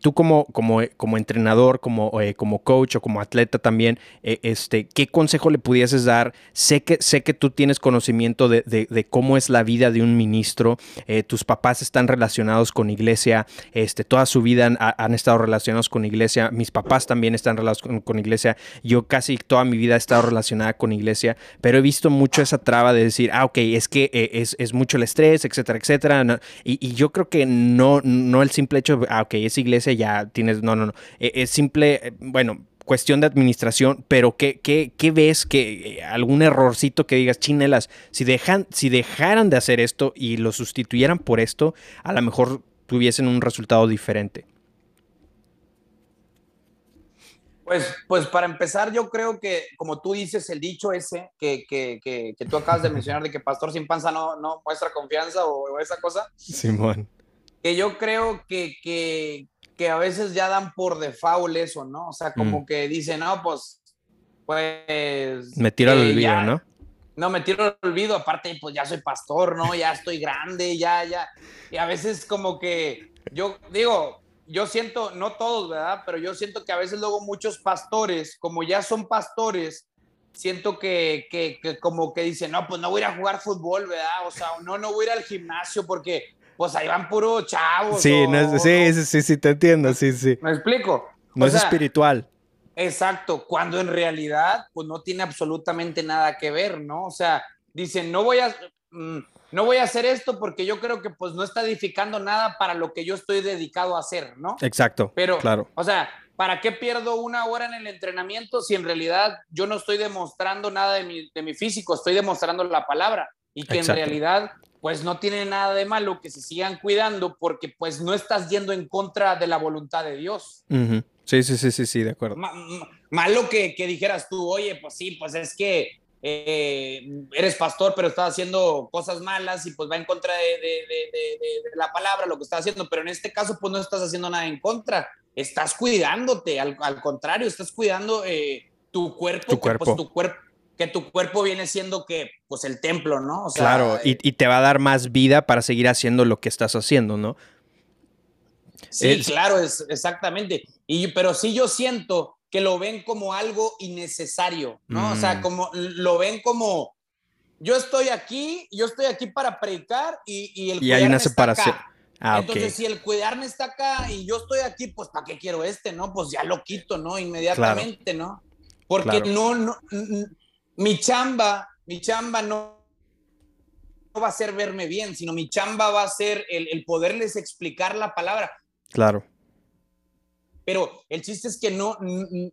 tú como, como, como entrenador, como, como coach o como atleta también, este, ¿qué consejo le pudieses dar? Sé que, sé que tú tienes conocimiento de, cómo es la vida de un ministro, eh, tus papás están relacionados con iglesia, este, toda su vida han, estado relacionados con iglesia, mis papás también están relacionados con, iglesia, yo casi toda mi vida he estado relacionada con iglesia, pero he visto mucho esa traba de decir, ah, ok, es que eh, es, mucho el estrés, etcétera, etcétera, y, yo creo que no, no el simple hecho, ah, ok, es iglesia, ya tienes, no, no, no, e, es simple, eh, bueno, cuestión de administración, pero ¿qué, qué, qué ves? que eh, ¿Algún errorcito que digas, chinelas, si, dejan, si dejaran de hacer esto y lo sustituyeran por esto, a lo mejor tuviesen un resultado diferente? Pues, pues para empezar, yo creo que, como tú dices, el dicho ese que, que, que, que tú acabas de mencionar de que pastor sin panza no, no muestra confianza o, o esa cosa. Simón. Que yo creo que, que, a veces ya dan por default eso, ¿no? O sea, como mm. que dicen, no, pues, pues... Me tiro al eh, olvido, ¿no? No, me tiro al olvido, aparte, pues ya soy pastor, ¿no? Ya estoy grande, ya, ya. Y a veces como que, yo digo, yo siento, no todos, ¿verdad? Pero yo siento que a veces luego muchos pastores, como ya son pastores, siento que, que, que, como que dicen, no, pues no voy a ir a jugar fútbol, ¿verdad? O sea, no, no voy a ir al gimnasio porque pues ahí van puro chavos. Sí, sí, sí, sí, te entiendo, sí, sí. ¿Me explico? No es espiritual. Exacto, cuando en realidad, pues no tiene absolutamente nada que ver, ¿no? O sea, dicen, no voy a, mm, no voy a hacer esto porque yo creo que pues no está edificando nada para lo que yo estoy dedicado a hacer, ¿no? Exacto. Pero, claro. o sea, ¿para qué pierdo una hora en el entrenamiento si en realidad yo no estoy demostrando nada de mi, de mi físico, estoy demostrando la palabra? Y que en realidad pues no tiene nada de malo que se sigan cuidando porque pues no estás yendo en contra de la voluntad de Dios. Sí, sí, sí, sí, sí, de acuerdo. malo que, que, dijeras tú, oye, pues sí, pues es que eh, eres pastor, pero estás haciendo cosas malas y pues va en contra de, de, la palabra, lo que estás haciendo, pero en este caso pues no estás haciendo nada en contra, estás cuidándote, al, al contrario, estás cuidando eh, tu cuerpo, tu cuerpo. Pues, tu cuerpo que tu cuerpo viene siendo que, pues el templo, ¿no? claro, y, te va a dar más vida para seguir haciendo lo que estás haciendo, ¿no? Sí, claro, es, exactamente. Y, pero sí yo siento que lo ven como algo innecesario, ¿no? O sea, mm. como lo ven como, yo estoy aquí, yo estoy aquí para predicar y, y el y hay una separación. Ah, Entonces, si el cuidarme está acá y yo estoy aquí, pues ¿para qué quiero este, no? Pues ya lo quito, ¿no? Inmediatamente, ¿no? Porque no, no, mi chamba, mi chamba no, no, va a ser verme bien, sino mi chamba va a ser el, poderles explicar la palabra. Claro. Pero el chiste es que no,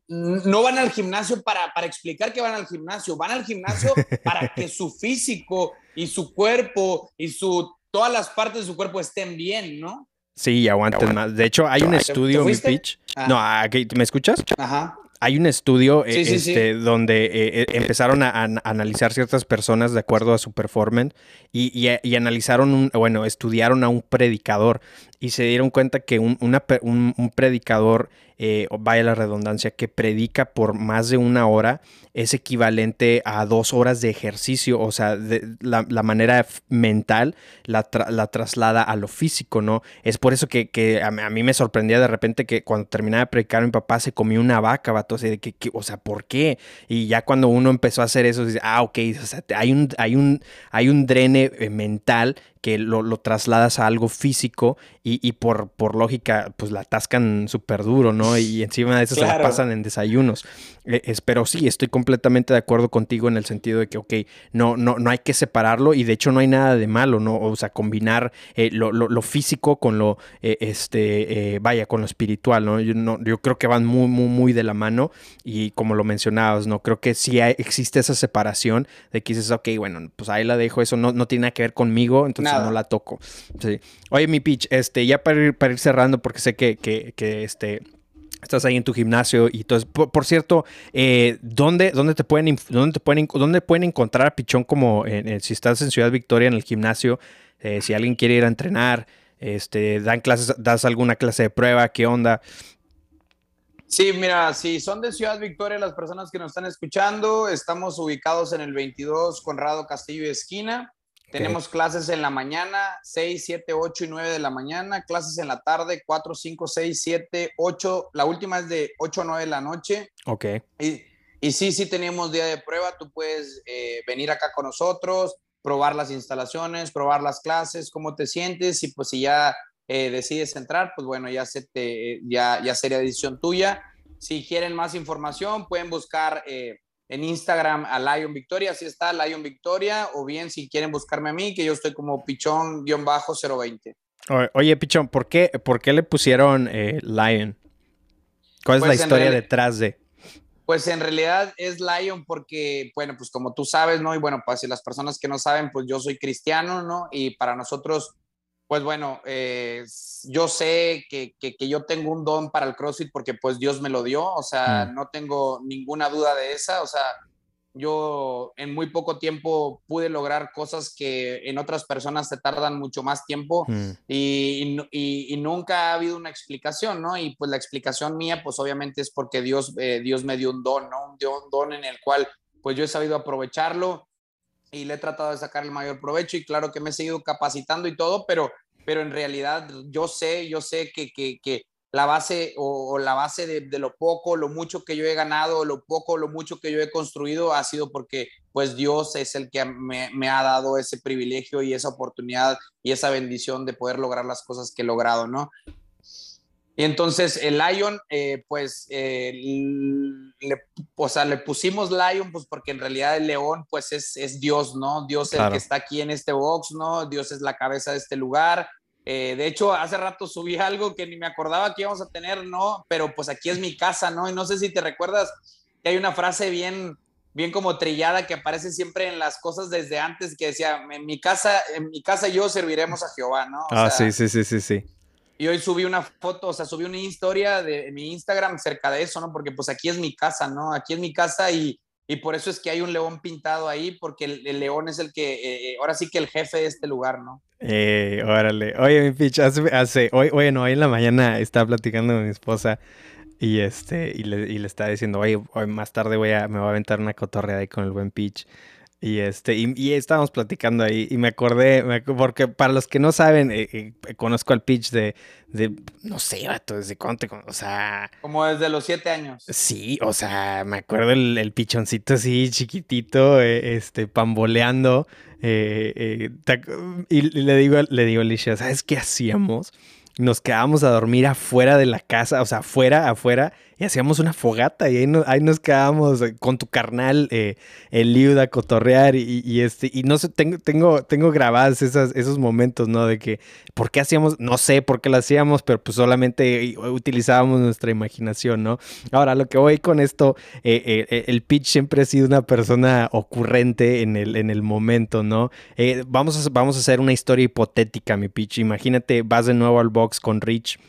no van al gimnasio para, para explicar que van al gimnasio, van al gimnasio para que su físico y su cuerpo y su, todas las partes de su cuerpo estén bien, ¿no? Sí, aguanten más. De hecho, hay un estudio, mi pitch. Ah. No, ah, ¿me escuchas? Ajá hay un estudio eh, este, donde eh, eh, empezaron a, analizar ciertas personas de acuerdo a su performance y, analizaron, un, bueno, estudiaron a un predicador y se dieron cuenta que un, un predicador eh, vaya la redundancia, que predica por más de una hora es equivalente a dos horas de ejercicio, o sea, de, la, manera mental la, traslada a lo físico, ¿no? Es por eso que, a, mí me sorprendía de repente que cuando terminaba de predicar mi papá se comió una vaca, vato, o sea, que, o sea, ¿por qué? Y ya cuando uno empezó a hacer eso, dice, ah, ok, o sea, hay un, hay un, hay un drene eh, mental que lo, trasladas a algo físico y, por, por lógica, pues la atascan súper duro, ¿no? Y encima de eso se la pasan en desayunos. Eh, pero sí, estoy completamente de acuerdo contigo en el sentido de que, ok, no, no, no hay que separarlo y de hecho no hay nada de malo, ¿no? O sea, combinar eh, lo, físico con lo, eh, este, vaya, con lo espiritual, ¿no? Yo, ¿no? yo creo que van muy, muy, muy de la mano y como lo mencionabas, ¿no? Creo que sí existe esa separación de que dices, ok, bueno, pues ahí la dejo, eso no, no tiene nada que ver conmigo, entonces no la toco. Oye, mi pitch, este, ya para ir, para ir cerrando, porque sé que, que, que este estás ahí en tu gimnasio y entonces, por, cierto, eh, ¿dónde, dónde, te pueden, dónde, te pueden, ¿dónde pueden encontrar a Pichón como si estás en Ciudad Victoria en el gimnasio? Eh, si alguien quiere ir a entrenar, este, dan clases, das alguna clase de prueba, ¿qué onda? Sí, mira, si son de Ciudad Victoria las personas que nos están escuchando, estamos ubicados en el 22 Conrado Castillo Esquina. Tenemos clases en la mañana, 6, 7, 8 y 9 de la mañana, clases en la tarde, 4, 5, 6, 7, 8, la última es de 8 a 9 de la noche. Ok. Y, y sí, sí tenemos día de prueba, tú puedes eh, venir acá con nosotros, probar las instalaciones, probar las clases, cómo te sientes y pues si ya eh, decides entrar, pues bueno, ya, se te, ya, ya sería decisión tuya. Si quieren más información, pueden buscar... Eh, en Instagram a Lion Victoria, así está Lion Victoria, o bien si quieren buscarme a mí, que yo estoy como pichón-020. Oye, Pichón, ¿por qué, por qué le pusieron eh, Lion? ¿Cuál es la pues historia detrás de? Pues en realidad es Lion porque, bueno, pues como tú sabes, ¿no? Y bueno, pues si las personas que no saben, pues yo soy cristiano, ¿no? Y para nosotros pues bueno, eh, yo sé que, yo tengo un don para el CrossFit porque pues Dios me lo dio, o sea, mm. no tengo ninguna duda de esa, o sea, yo en muy poco tiempo pude lograr cosas que en otras personas se tardan mucho más tiempo mm. y, nunca ha habido una explicación, ¿no? Y pues la explicación mía, pues obviamente es porque Dios, eh, Dios me dio un don, ¿no? Un, un don en el cual pues yo he sabido aprovecharlo y le he tratado de sacar el mayor provecho y claro que me he seguido capacitando y todo, pero pero en realidad yo sé, yo sé que, que, la base o, la base de, de, lo poco, lo mucho que yo he ganado, lo poco, lo mucho que yo he construido ha sido porque pues Dios es el que me, ha dado ese privilegio y esa oportunidad y esa bendición de poder lograr las cosas que he logrado, ¿no? Y entonces el Lion, eh, pues, eh, le, o sea, le pusimos Lion, pues porque en realidad el león, pues es, es Dios, ¿no? Dios es el que está aquí en este box, ¿no? Dios es la cabeza de este lugar. Eh, de hecho, hace rato subí algo que ni me acordaba que íbamos a tener, ¿no? Pero pues aquí es mi casa, ¿no? Y no sé si te recuerdas que hay una frase bien, bien como trillada que aparece siempre en las cosas desde antes que decía, en mi casa, en mi casa yo serviremos a Jehová, ¿no? ah, sí, sí, sí, sí, sí. Y hoy subí una foto, o sea, subí una historia de mi Instagram cerca de eso, ¿no? Porque pues aquí es mi casa, ¿no? Aquí es mi casa y, y por eso es que hay un león pintado ahí, porque el, león es el que, eh, eh, ahora sí que el jefe de este lugar, ¿no? Eh, órale. Oye, mi pitch, hace, hoy, bueno, hoy en la mañana estaba platicando con mi esposa y este, y le, y le estaba diciendo, oye, hoy más tarde voy a, me voy a aventar una cotorrea ahí con el buen pitch. Y, este, y, estábamos platicando ahí y me acordé, porque para los que no saben, eh, eh, conozco al pitch de, de, no sé, vato, desde cuánto, o sea... Como desde los siete años. Sí, o sea, me acuerdo el, el pichoncito así chiquitito, eh, este, pamboleando. y le digo, le digo a Alicia, ¿sabes qué hacíamos? Nos quedábamos a dormir afuera de la casa, o sea, afuera, afuera, y hacíamos una fogata y ahí, ahí nos quedábamos eh, con tu carnal, eh, el Liuda, cotorrear y, este, y no sé, tengo, tengo, tengo grabadas esos momentos, ¿no? De que, ¿por qué hacíamos? No sé por qué lo hacíamos, pero pues solamente utilizábamos nuestra imaginación, ¿no? Ahora, lo que voy con esto, eh, el pitch siempre ha sido una persona ocurrente en el, en el momento, ¿no? vamos, a, vamos a hacer una historia hipotética, mi pitch. Imagínate, vas de nuevo al box con Rich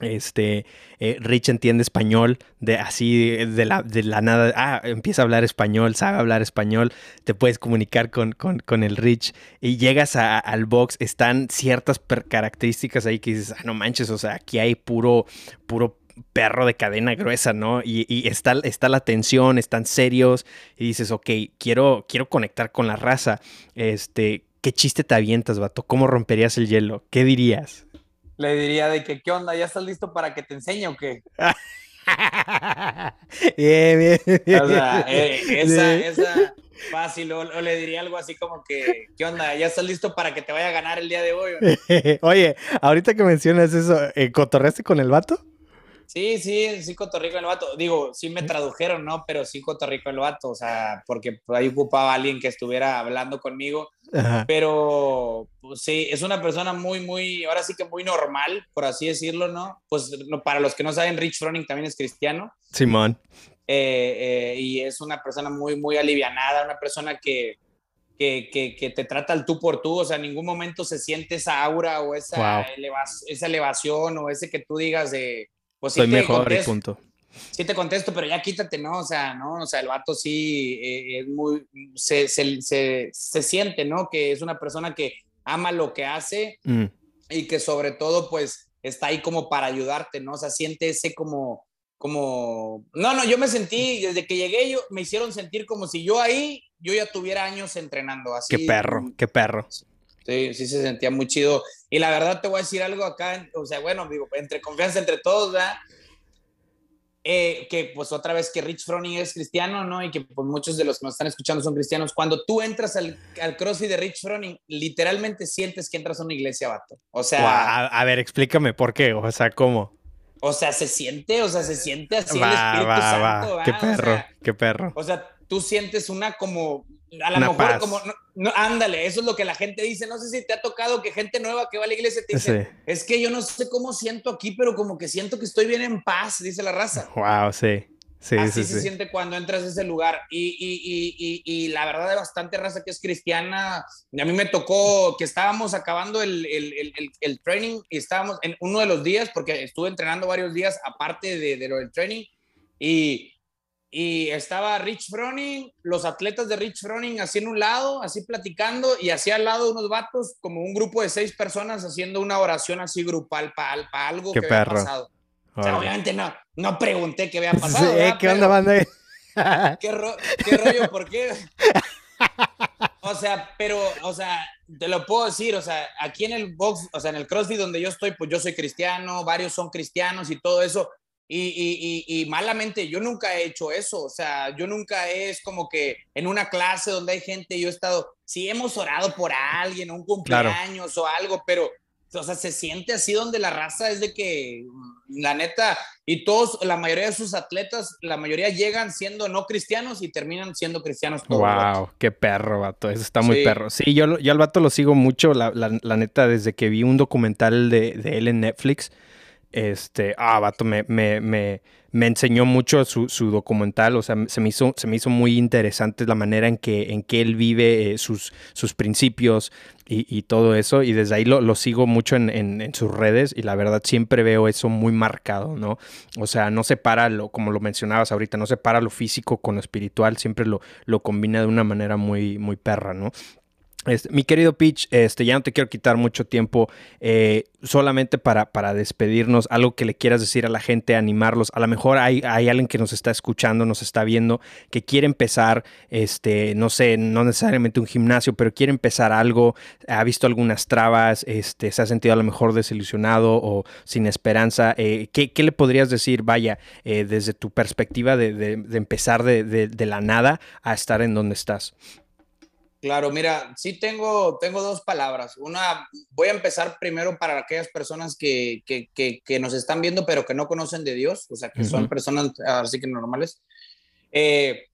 este, eh, Rich entiende español, de así de la, de la nada, ah, empieza a hablar español, sabe hablar español, te puedes comunicar con, con, el Rich y llegas al box, están ciertas características ahí que dices, ah, no manches, o sea, aquí hay puro, puro perro de cadena gruesa, ¿no? Y, está, está la tensión, están serios y dices, ok, quiero, quiero conectar con la raza, este, ¿qué chiste te avientas, vato? ¿Cómo romperías el hielo? ¿Qué dirías? Le diría de que, ¿qué onda? ¿Ya estás listo para que te enseñe o qué? bien, bien, O sea, eh, esa, esa fácil, o, le diría algo así como que, ¿qué onda? ¿Ya estás listo para que te vaya a ganar el día de hoy? Oye, ahorita que mencionas eso, eh, ¿cotorreaste con el vato? Sí, sí, sí, Cotorrico el vato. Digo, sí me tradujeron, ¿no? Pero sí Cotorrico el vato, o sea, porque ahí ocupaba alguien que estuviera hablando conmigo. Pero pues, sí, es una persona muy, muy, ahora sí que muy normal, por así decirlo, ¿no? Pues para los que no saben, Rich Froning también es cristiano. Simón. Eh, eh, y es una persona muy, muy alivianada, una persona que, que, que, te trata al tú por tú, o sea, en ningún momento se siente esa aura o esa, esa elevación o ese que tú digas de pues sí Soy mejor y punto. Sí te contesto, pero ya quítate, ¿no? O sea, ¿no? O sea, el vato sí eh, es muy, se, se, se, se, siente, ¿no? Que es una persona que ama lo que hace mm. y que sobre todo, pues, está ahí como para ayudarte, ¿no? O sea, siente ese como, como, no, no, yo me sentí, desde que llegué, yo, me hicieron sentir como si yo ahí, yo ya tuviera años entrenando así. Qué perro, qué perro. Sí, sí se sentía muy chido. Y la verdad te voy a decir algo acá, o sea, bueno, digo, entre confianza entre todos, ¿verdad? Eh, que pues otra vez que Rich Froning es cristiano, ¿no? Y que pues muchos de los que nos están escuchando son cristianos. Cuando tú entras al, al CrossFit de Rich Froning, literalmente sientes que entras a una iglesia, vato. O sea... a, ver, explícame por qué, o sea, ¿cómo? O sea, se siente, o sea, se siente así el Espíritu Santo. Qué perro, qué perro. O sea, tú sientes una como a lo mejor como, no, ándale, eso es lo que la gente dice. No sé si te ha tocado que gente nueva que va a la iglesia te dice, es que yo no sé cómo siento aquí, pero como que siento que estoy bien en paz, dice la raza. Wow, sí. Sí, Así se siente cuando entras a ese lugar. Y, y, y, y, la verdad, de bastante raza que es cristiana. A mí me tocó que estábamos acabando el, el, el, el, training y estábamos en uno de los días, porque estuve entrenando varios días aparte de, de lo del training. Y, y estaba Rich Froning, los atletas de Rich Froning así en un lado, así platicando, y así al lado unos vatos, como un grupo de seis personas haciendo una oración así grupal para algo que había pasado. O sea, obviamente no, no pregunté qué había pasado. ¿Qué onda, banda? ¿Qué, rollo? ¿Por qué? O sea, pero, o sea, te lo puedo decir, o sea, aquí en el box, o sea, en el CrossFit donde yo estoy, pues yo soy cristiano, varios son cristianos y todo eso, y, y, y, malamente, yo nunca he hecho eso, o sea, yo nunca es como que en una clase donde hay gente, yo he estado, sí hemos orado por alguien, un cumpleaños o algo, pero, o sea, se siente así donde la raza es de que, mm, la neta, y todos, la mayoría de sus atletas, la mayoría llegan siendo no cristianos y terminan siendo cristianos. wow, qué perro, vato, eso está muy perro. Sí, yo, yo al vato lo sigo mucho, la, la, neta, desde que vi un documental de, de él en Netflix este, ah, vato, me, me, me, me enseñó mucho su, su, documental, o sea, se me, hizo, se me hizo muy interesante la manera en que, en que él vive eh, sus, sus principios y, y, todo eso, y desde ahí lo, lo sigo mucho en, en, en, sus redes y la verdad siempre veo eso muy marcado, ¿no? O sea, no separa, lo, como lo mencionabas ahorita, no separa lo físico con lo espiritual, siempre lo, lo combina de una manera muy, muy perra, ¿no? Este, mi querido Pitch, este, ya no te quiero quitar mucho tiempo, eh, solamente para, para, despedirnos, algo que le quieras decir a la gente, animarlos. A lo mejor hay, hay, alguien que nos está escuchando, nos está viendo, que quiere empezar, este, no sé, no necesariamente un gimnasio, pero quiere empezar algo, ha visto algunas trabas, este, se ha sentido a lo mejor desilusionado o sin esperanza. Eh, ¿qué, ¿qué, le podrías decir, vaya, eh, desde tu perspectiva de, de, de empezar de, de la nada a estar en donde estás? Claro, mira, sí tengo, tengo dos palabras. Una, voy a empezar primero para aquellas personas que, que, que, nos están viendo, pero que no conocen de Dios, o sea, que son personas así que normales. Eh,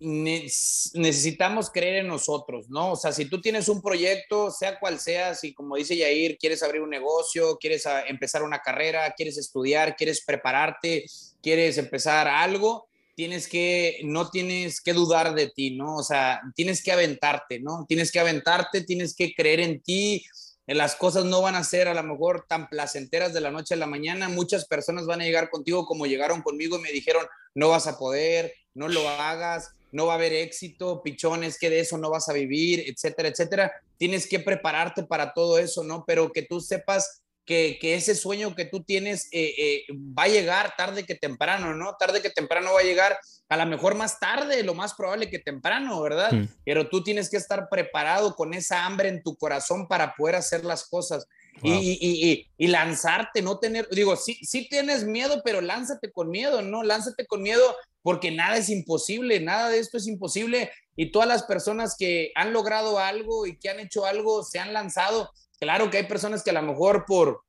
necesitamos creer en nosotros, ¿no? O sea, si tú tienes un proyecto, sea cual sea, si como dice Yair, quieres abrir un negocio, quieres empezar una carrera, quieres estudiar, quieres prepararte, quieres empezar algo, tienes que, no tienes que dudar de ti, ¿no? O sea, tienes que aventarte, ¿no? Tienes que aventarte, tienes que creer en ti. Las cosas no van a ser a lo mejor tan placenteras de la noche a la mañana. Muchas personas van a llegar contigo como llegaron conmigo y me dijeron, no vas a poder, no lo hagas, no va a haber éxito, pichones, que de eso no vas a vivir, etcétera, etcétera. Tienes que prepararte para todo eso, ¿no? Pero que tú sepas que, ese sueño que tú tienes eh, eh, va a llegar tarde que temprano, ¿no? Tarde que temprano va a llegar, a lo mejor más tarde, lo más probable que temprano, ¿verdad? Pero tú tienes que estar preparado con esa hambre en tu corazón para poder hacer las cosas. Y, y, lanzarte, no tener, digo, sí, sí tienes miedo, pero lánzate con miedo, ¿no? Lánzate con miedo porque nada es imposible, nada de esto es imposible. Y todas las personas que han logrado algo y que han hecho algo se han lanzado Claro que hay personas que a lo mejor por,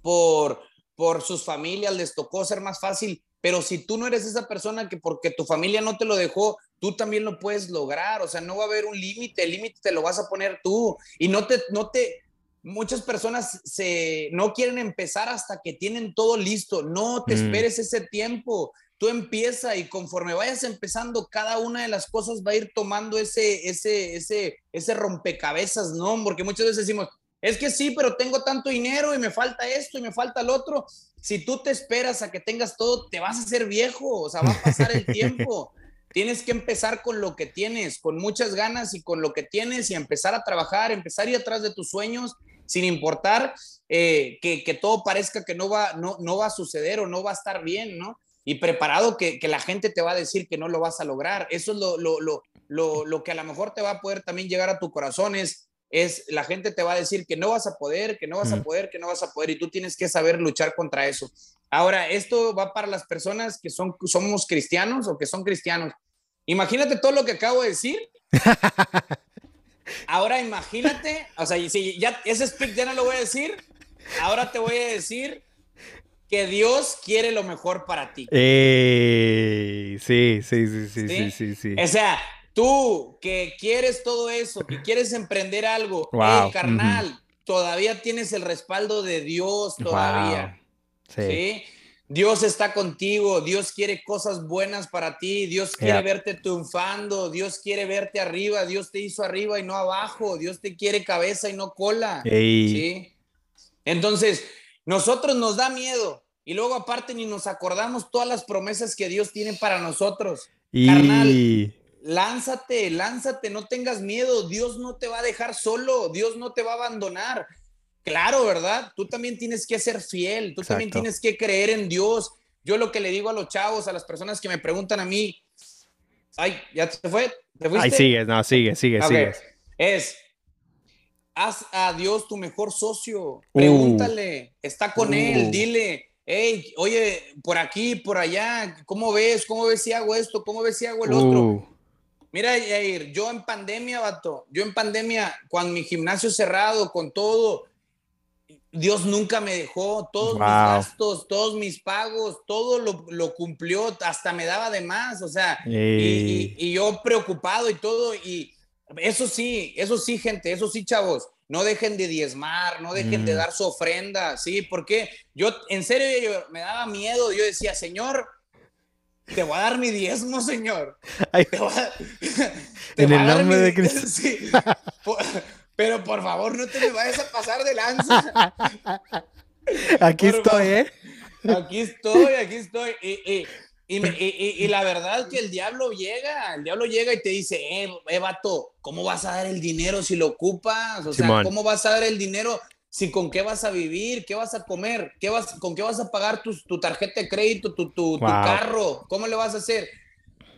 por, por sus familias les tocó ser más fácil, pero si tú no eres esa persona que porque tu familia no te lo dejó, tú también lo puedes lograr, o sea, no va a haber un límite, el límite te lo vas a poner tú y no te, no te, muchas personas se, no quieren empezar hasta que tienen todo listo, no te mm. esperes ese tiempo, tú empieza y conforme vayas empezando, cada una de las cosas va a ir tomando ese, ese, ese, ese rompecabezas, ¿no? Porque muchas veces decimos, es que sí, pero tengo tanto dinero y me falta esto y me falta el otro. Si tú te esperas a que tengas todo, te vas a hacer viejo, o sea, va a pasar el tiempo. Tienes que empezar con lo que tienes, con muchas ganas y con lo que tienes y empezar a trabajar, empezar a ir atrás de tus sueños sin importar eh, que, todo parezca que no va, no, no va a suceder o no va a estar bien, ¿no? Y preparado que, la gente te va a decir que no lo vas a lograr. Eso es lo, lo, lo, que a lo mejor te va a poder también llegar a tu corazón, es, es la gente te va a decir que no vas a poder, que no vas a poder, que no vas a poder, y tú tienes que saber luchar contra eso. Ahora, esto va para las personas que son, somos cristianos o que son cristianos. Imagínate todo lo que acabo de decir. Ahora imagínate, o sea, si ya ese speak ya no lo voy a decir, ahora te voy a decir que Dios quiere lo mejor para ti. sí, sí, sí, sí, sí, sí, sí, O sea, tú que quieres todo eso, que quieres emprender algo, wow. carnal, todavía tienes el respaldo de Dios todavía. ¿sí? Dios está contigo, Dios quiere cosas buenas para ti, Dios quiere verte triunfando, Dios quiere verte arriba, Dios te hizo arriba y no abajo, Dios te quiere cabeza y no cola. ¿sí? Entonces, nosotros nos da miedo y luego aparte ni nos acordamos todas las promesas que Dios tiene para nosotros. Carnal, lánzate, lánzate, no tengas miedo, Dios no te va a dejar solo, Dios no te va a abandonar. Claro, ¿verdad? Tú también tienes que ser fiel, tú también tienes que creer en Dios. Yo lo que le digo a los chavos, a las personas que me preguntan a mí, ay, ¿ya te fue? ¿Te fuiste? Ahí sigue, no, sigue, sigue, sigue. Es, haz a Dios tu mejor socio, uh. pregúntale, está con él, uh. dile, hey, oye, por aquí, por allá, ¿cómo ves? ¿Cómo ves si hago esto? ¿Cómo ves si hago el otro? Mira, Jair, yo en pandemia, vato, yo en pandemia, con mi gimnasio cerrado, con todo, Dios nunca me dejó, todos mis gastos, todos mis pagos, todo lo, cumplió, hasta me daba de más, o sea, y, yo preocupado y todo, y eso sí, eso sí, gente, eso sí, chavos, no dejen de diezmar, no dejen de mm. dar su ofrenda, ¿sí? Porque yo, en serio, me daba miedo, yo decía, Señor, te voy a dar mi diezmo, Señor. en el nombre de Cristo. Sí, pero por favor, no te me vayas a pasar de lanza. Aquí estoy, ¿eh? Aquí estoy, aquí estoy. Y, y, la verdad que el diablo llega, el diablo llega y te dice, eh, eh, vato, ¿cómo vas a dar el dinero si lo ocupas? O sea, ¿cómo vas a dar el dinero si con qué vas a vivir? ¿Qué vas a comer? ¿Qué vas, ¿Con qué vas a pagar tu, tu tarjeta de crédito, tu, tu, tu, carro? ¿Cómo le vas a hacer?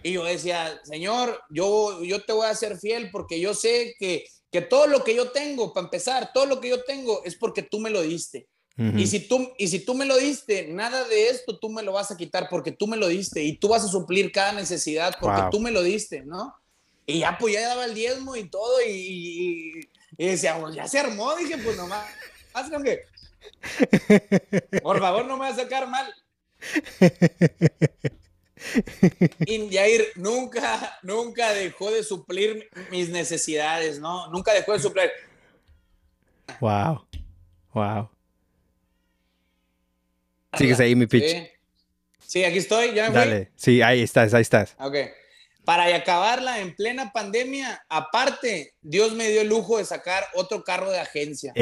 Y yo decía, Señor, yo, yo te voy a ser fiel porque yo sé que que todo lo que yo tengo, para empezar, todo lo que yo tengo es porque tú me lo diste. y, si tú, y si tú me lo diste, nada de esto tú me lo vas a quitar porque tú me lo diste y tú vas a suplir cada necesidad porque tú me lo diste, ¿no? Y ya, pues ya daba el diezmo y todo y, y, decía, pues, ya se armó, dije, pues nomás, haz con que, por favor no me va a sacar mal. Y Jair nunca, nunca dejó de suplir mis necesidades, ¿no? Nunca dejó de suplir. Wow. Wow. Sigues ahí, mi pitch. Sí, aquí estoy, ya Dale. Sí, ahí estás, ahí estás. Ok. Para acabarla en plena pandemia, aparte, Dios me dio el lujo de sacar otro carro de agencia.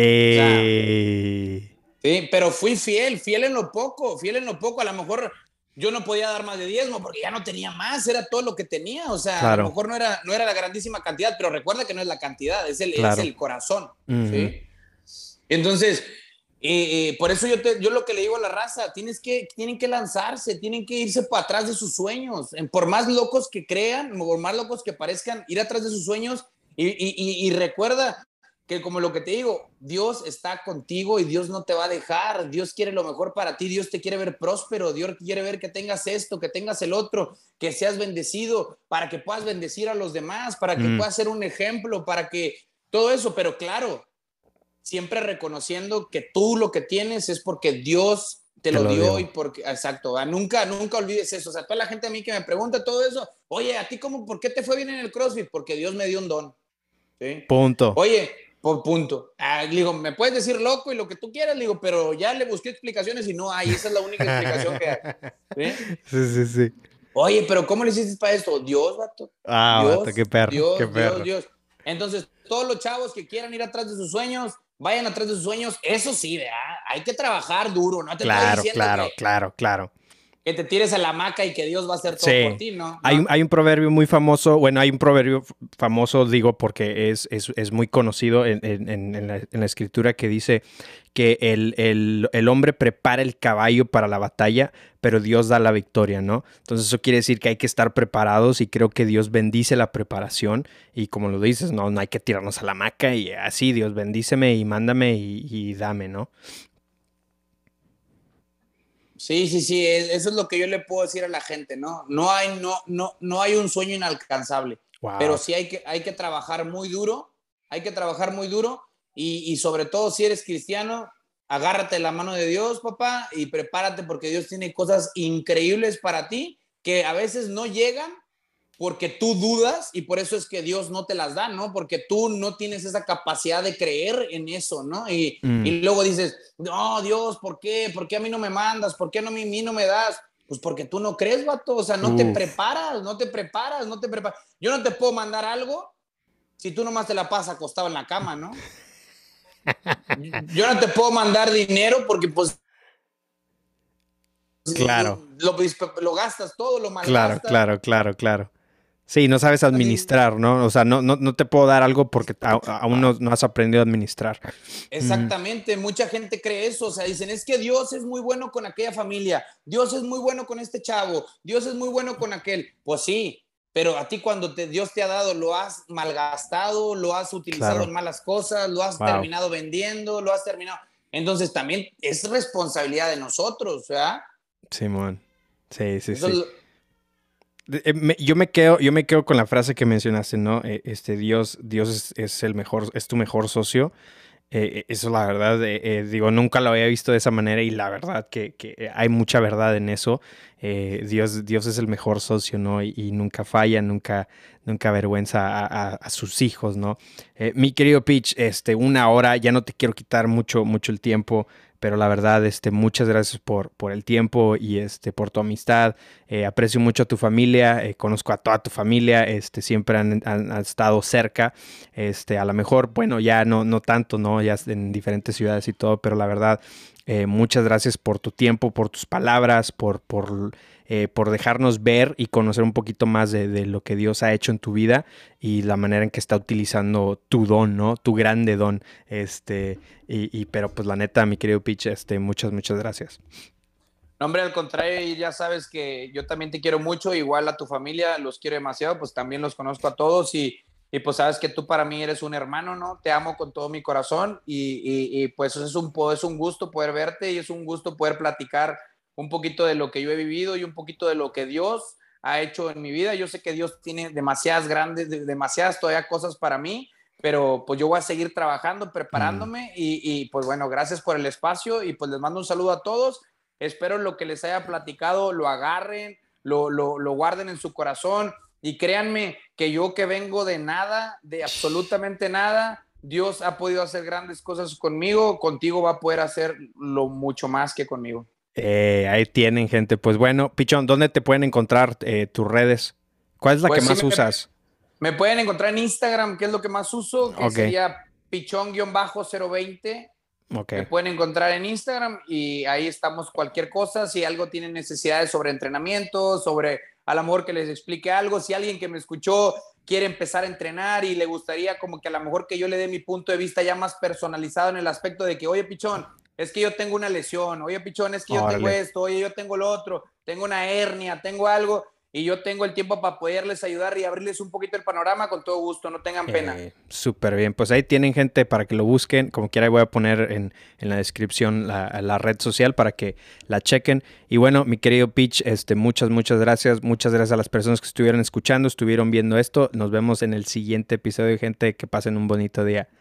sí, pero fui fiel, fiel en lo poco, fiel en lo poco. A lo mejor yo no podía dar más de diezmo porque ya no tenía más, era todo lo que tenía, o sea, a lo mejor no era, no era la grandísima cantidad, pero recuerda que no es la cantidad, es el, es el corazón. Entonces, eh, eh, por eso yo, te, yo lo que le digo a la raza, tienes que, tienen que lanzarse, tienen que irse para atrás de sus sueños, por más locos que crean, por más locos que parezcan, ir atrás de sus sueños y, y, y recuerda, que como lo que te digo, Dios está contigo y Dios no te va a dejar, Dios quiere lo mejor para ti, Dios te quiere ver próspero, Dios quiere ver que tengas esto, que tengas el otro, que seas bendecido, para que puedas bendecir a los demás, para que mm. puedas ser un ejemplo, para que todo eso, pero claro, siempre reconociendo que tú lo que tienes es porque Dios te, lo, dio, y porque, exacto, nunca, nunca olvides eso, o sea, toda la gente a mí que me pregunta todo eso, oye, a ti cómo, ¿por qué te fue bien en el CrossFit? Porque Dios me dio un don. Punto. Oye, por punto. Ah, digo, me puedes decir loco y lo que tú quieras, digo, pero ya le busqué explicaciones y no hay, esa es la única explicación que hay. ¿Sí? sí, sí, Oye, pero ¿cómo le hiciste para esto? Dios, vato. Ah, Dios, vato, qué perro. Dios, qué perro. Dios, Dios. Entonces, todos los chavos que quieran ir atrás de sus sueños, vayan atrás de sus sueños, eso sí, ¿verdad? hay que trabajar duro, no te claro, claro, claro, claro que te tires a la hamaca y que Dios va a hacer todo por ti, ¿no? Hay, hay, un proverbio muy famoso, bueno, hay un proverbio famoso, digo, porque es, es, muy conocido en, en, la, escritura que dice que el, el, el, hombre prepara el caballo para la batalla, pero Dios da la victoria, ¿no? Entonces eso quiere decir que hay que estar preparados y creo que Dios bendice la preparación y como lo dices, no, no hay que tirarnos a la hamaca y así, Dios bendíceme y mándame y, y dame, ¿no? Sí, sí, sí, eso es lo que yo le puedo decir a la gente, ¿no? No hay, no, no, no hay un sueño inalcanzable, pero sí hay que, hay que trabajar muy duro, hay que trabajar muy duro y, y sobre todo si eres cristiano, agárrate la mano de Dios, papá, y prepárate porque Dios tiene cosas increíbles para ti que a veces no llegan, porque tú dudas y por eso es que Dios no te las da, ¿no? Porque tú no tienes esa capacidad de creer en eso, ¿no? Y, mm. y luego dices, no, Dios, ¿por qué? ¿Por qué a mí no me mandas? ¿Por qué a mí, no me das? Pues porque tú no crees, vato, o sea, no te preparas, no te preparas, no te preparas. Yo no te puedo mandar algo si tú nomás te la pasas acostado en la cama, ¿no? Yo no te puedo mandar dinero porque pues Claro. Lo, lo, gastas todo, lo malgastas. Claro, claro, claro, claro. Sí, no sabes administrar, ¿no? O sea, no, no, te puedo dar algo porque aún no, has aprendido a administrar. Exactamente, mucha gente cree eso, o sea, dicen, es que Dios es muy bueno con aquella familia, Dios es muy bueno con este chavo, Dios es muy bueno con aquel. Pues sí, pero a ti cuando te, Dios te ha dado, lo has malgastado, lo has utilizado en malas cosas, lo has terminado vendiendo, lo has terminado. Entonces también es responsabilidad de nosotros, ¿verdad? Simón. Sí, sí, sí. Eh, yo me quedo, yo me quedo con la frase que mencionaste, ¿no? Eh, este Dios, Dios es, el mejor, es tu mejor socio. Eh, eso la verdad, digo, nunca lo había visto de esa manera y la verdad que, hay mucha verdad en eso. Dios, Dios es el mejor socio, ¿no? Y, nunca falla, nunca, nunca avergüenza a, sus hijos, ¿no? mi querido Pitch, este, una hora, ya no te quiero quitar mucho, mucho el tiempo pero la verdad, este, muchas gracias por, por el tiempo y este, por tu amistad. Eh, aprecio mucho a tu familia, eh, conozco a toda tu familia, este, siempre han, estado cerca. Este, a lo mejor, bueno, ya no, no tanto, ¿no? Ya en diferentes ciudades y todo, pero la verdad, eh, muchas gracias por tu tiempo, por tus palabras, por, por eh, por dejarnos ver y conocer un poquito más de, lo que Dios ha hecho en tu vida y la manera en que está utilizando tu don, ¿no? Tu grande don. Este, y, pero pues la neta, mi querido Pitch, este, muchas, muchas gracias. No, hombre, al contrario, ya sabes que yo también te quiero mucho, igual a tu familia, los quiero demasiado, pues también los conozco a todos y, y pues sabes que tú para mí eres un hermano, ¿no? Te amo con todo mi corazón y, y pues es un, es un gusto poder verte y es un gusto poder platicar un poquito de lo que yo he vivido y un poquito de lo que Dios ha hecho en mi vida. Yo sé que Dios tiene demasiadas grandes, demasiadas todavía cosas para mí, pero pues yo voy a seguir trabajando, preparándome mm. y, pues bueno, gracias por el espacio y pues les mando un saludo a todos. Espero lo que les haya platicado lo agarren, lo, lo, lo guarden en su corazón y créanme que yo que vengo de nada, de absolutamente nada, Dios ha podido hacer grandes cosas conmigo, contigo va a poder hacer lo mucho más que conmigo. Eh, ahí tienen, gente. Pues bueno, Pichón, ¿dónde te pueden encontrar eh, tus redes? ¿Cuál es la que pues más usas? Me, pueden encontrar en Instagram, que es lo que más uso, que sería pichón-020. Okay. Me pueden encontrar en Instagram y ahí estamos cualquier cosa. Si algo tiene necesidades sobre entrenamiento, sobre a lo mejor que les explique algo, si alguien que me escuchó quiere empezar a entrenar y le gustaría como que a lo mejor que yo le dé mi punto de vista ya más personalizado en el aspecto de que, oye, Pichón, es que yo tengo una lesión, oye, pichón, es que yo tengo esto, oye, yo tengo lo otro, tengo una hernia, tengo algo, y yo tengo el tiempo para poderles ayudar y abrirles un poquito el panorama con todo gusto, no tengan pena. Eh, súper bien, pues ahí tienen gente para que lo busquen, como quiera voy a poner en, la descripción la, red social para que la chequen. Y bueno, mi querido Pitch, este, muchas, muchas gracias, muchas gracias a las personas que estuvieron escuchando, estuvieron viendo esto, nos vemos en el siguiente episodio, gente, que pasen un bonito día.